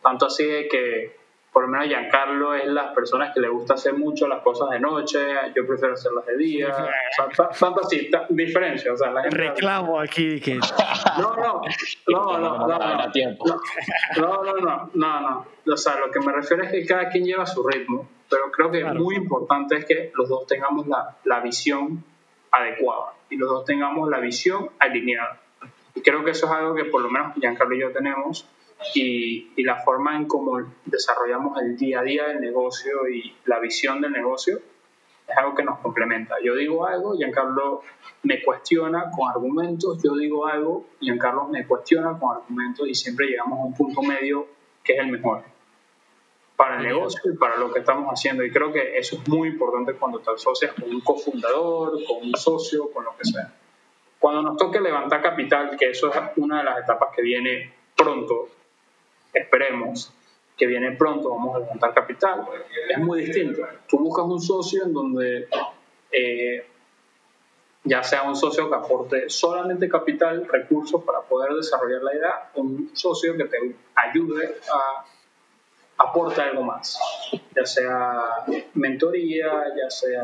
Tanto así de que, por lo menos Giancarlo es las personas que le gusta hacer mucho las cosas de noche, yo prefiero hacerlas de día. O sea, ta- tanto así, ta- diferencia. O sea, la gente- Reclamo aquí que no, no, no, no, no, no, no, no, no, no, no. O sea, lo que me refiero es que cada quien lleva su ritmo, pero creo que Claro. muy importante es que los dos tengamos la, la visión adecuada y los dos tengamos la visión alineada. Y creo que eso es algo que por lo menos Giancarlo y yo tenemos y, y la forma en cómo desarrollamos el día a día del negocio y la visión del negocio es algo que nos complementa. Yo digo algo, Giancarlo me cuestiona con argumentos, yo digo algo, Giancarlo me cuestiona con argumentos y siempre llegamos a un punto medio que es el mejor para el negocio y para lo que estamos haciendo. Y creo que eso es muy importante cuando te asocias con un cofundador, con un socio, con lo que sea. Cuando nos toque levantar capital, que eso es una de las etapas que viene pronto, esperemos que viene pronto, vamos a levantar capital, es muy distinto. Tú buscas un socio en donde eh, ya sea un socio que aporte solamente capital, recursos para poder desarrollar la idea, un socio que te ayude a aportar algo más, ya sea mentoría, ya sea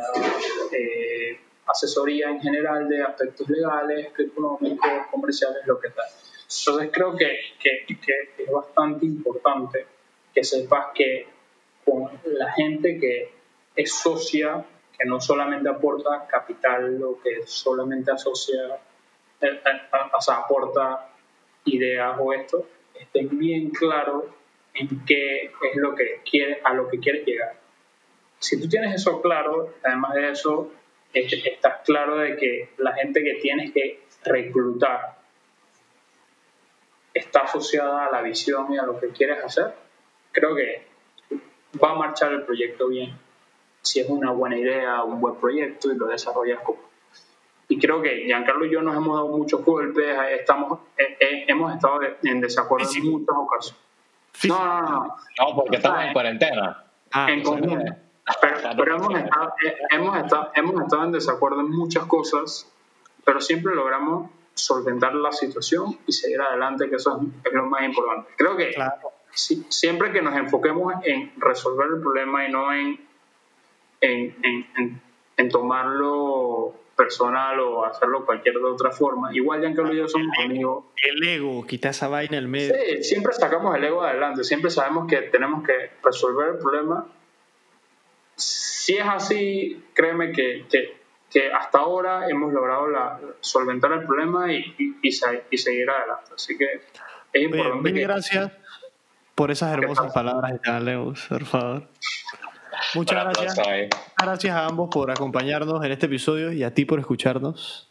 eh, asesoría en general de aspectos legales, económicos, comerciales, lo que sea. Entonces creo que, que, que es bastante importante que sepas que con la gente que es socia, que no solamente aporta capital o que solamente asocia, eh, eh, o sea, aporta ideas o esto, estén bien claros en qué es lo que quiere, a lo que quieres llegar. Si tú tienes eso claro, además de eso, estás claro de que la gente que tienes que reclutar está asociada a la visión y a lo que quieres hacer, creo que va a marchar el proyecto bien. Si es una buena idea, un buen proyecto y lo desarrollas como. Y creo que Giancarlo y yo nos hemos dado muchos golpes, estamos, eh, eh, hemos estado en desacuerdo en muchas ocasiones. No, no, no. No, porque estamos en cuarentena. Ah, en conjunto. Pero, hemos, estado, eh, hemos, estado, hemos estado en desacuerdo en muchas cosas, pero siempre logramos solventar la situación y seguir adelante, que eso es, lo más importante. Creo que siempre que nos enfoquemos en resolver el problema y no en, en, en, en tomarlo personal o hacerlo cualquier de otra forma. Igual Giancarlo y yo somos amigos. El ego, quita esa vaina en el medio. Sí, siempre sacamos el ego adelante, siempre sabemos que tenemos que resolver el problema. Si es así, créeme que, que, que hasta ahora hemos logrado la, solventar el problema y, y, y, seguir adelante. Así que es importante. Bien, gracias por esas hermosas palabras, Leos, por favor. Muchas gracias. Gracias a ambos por acompañarnos en este episodio y a ti por escucharnos.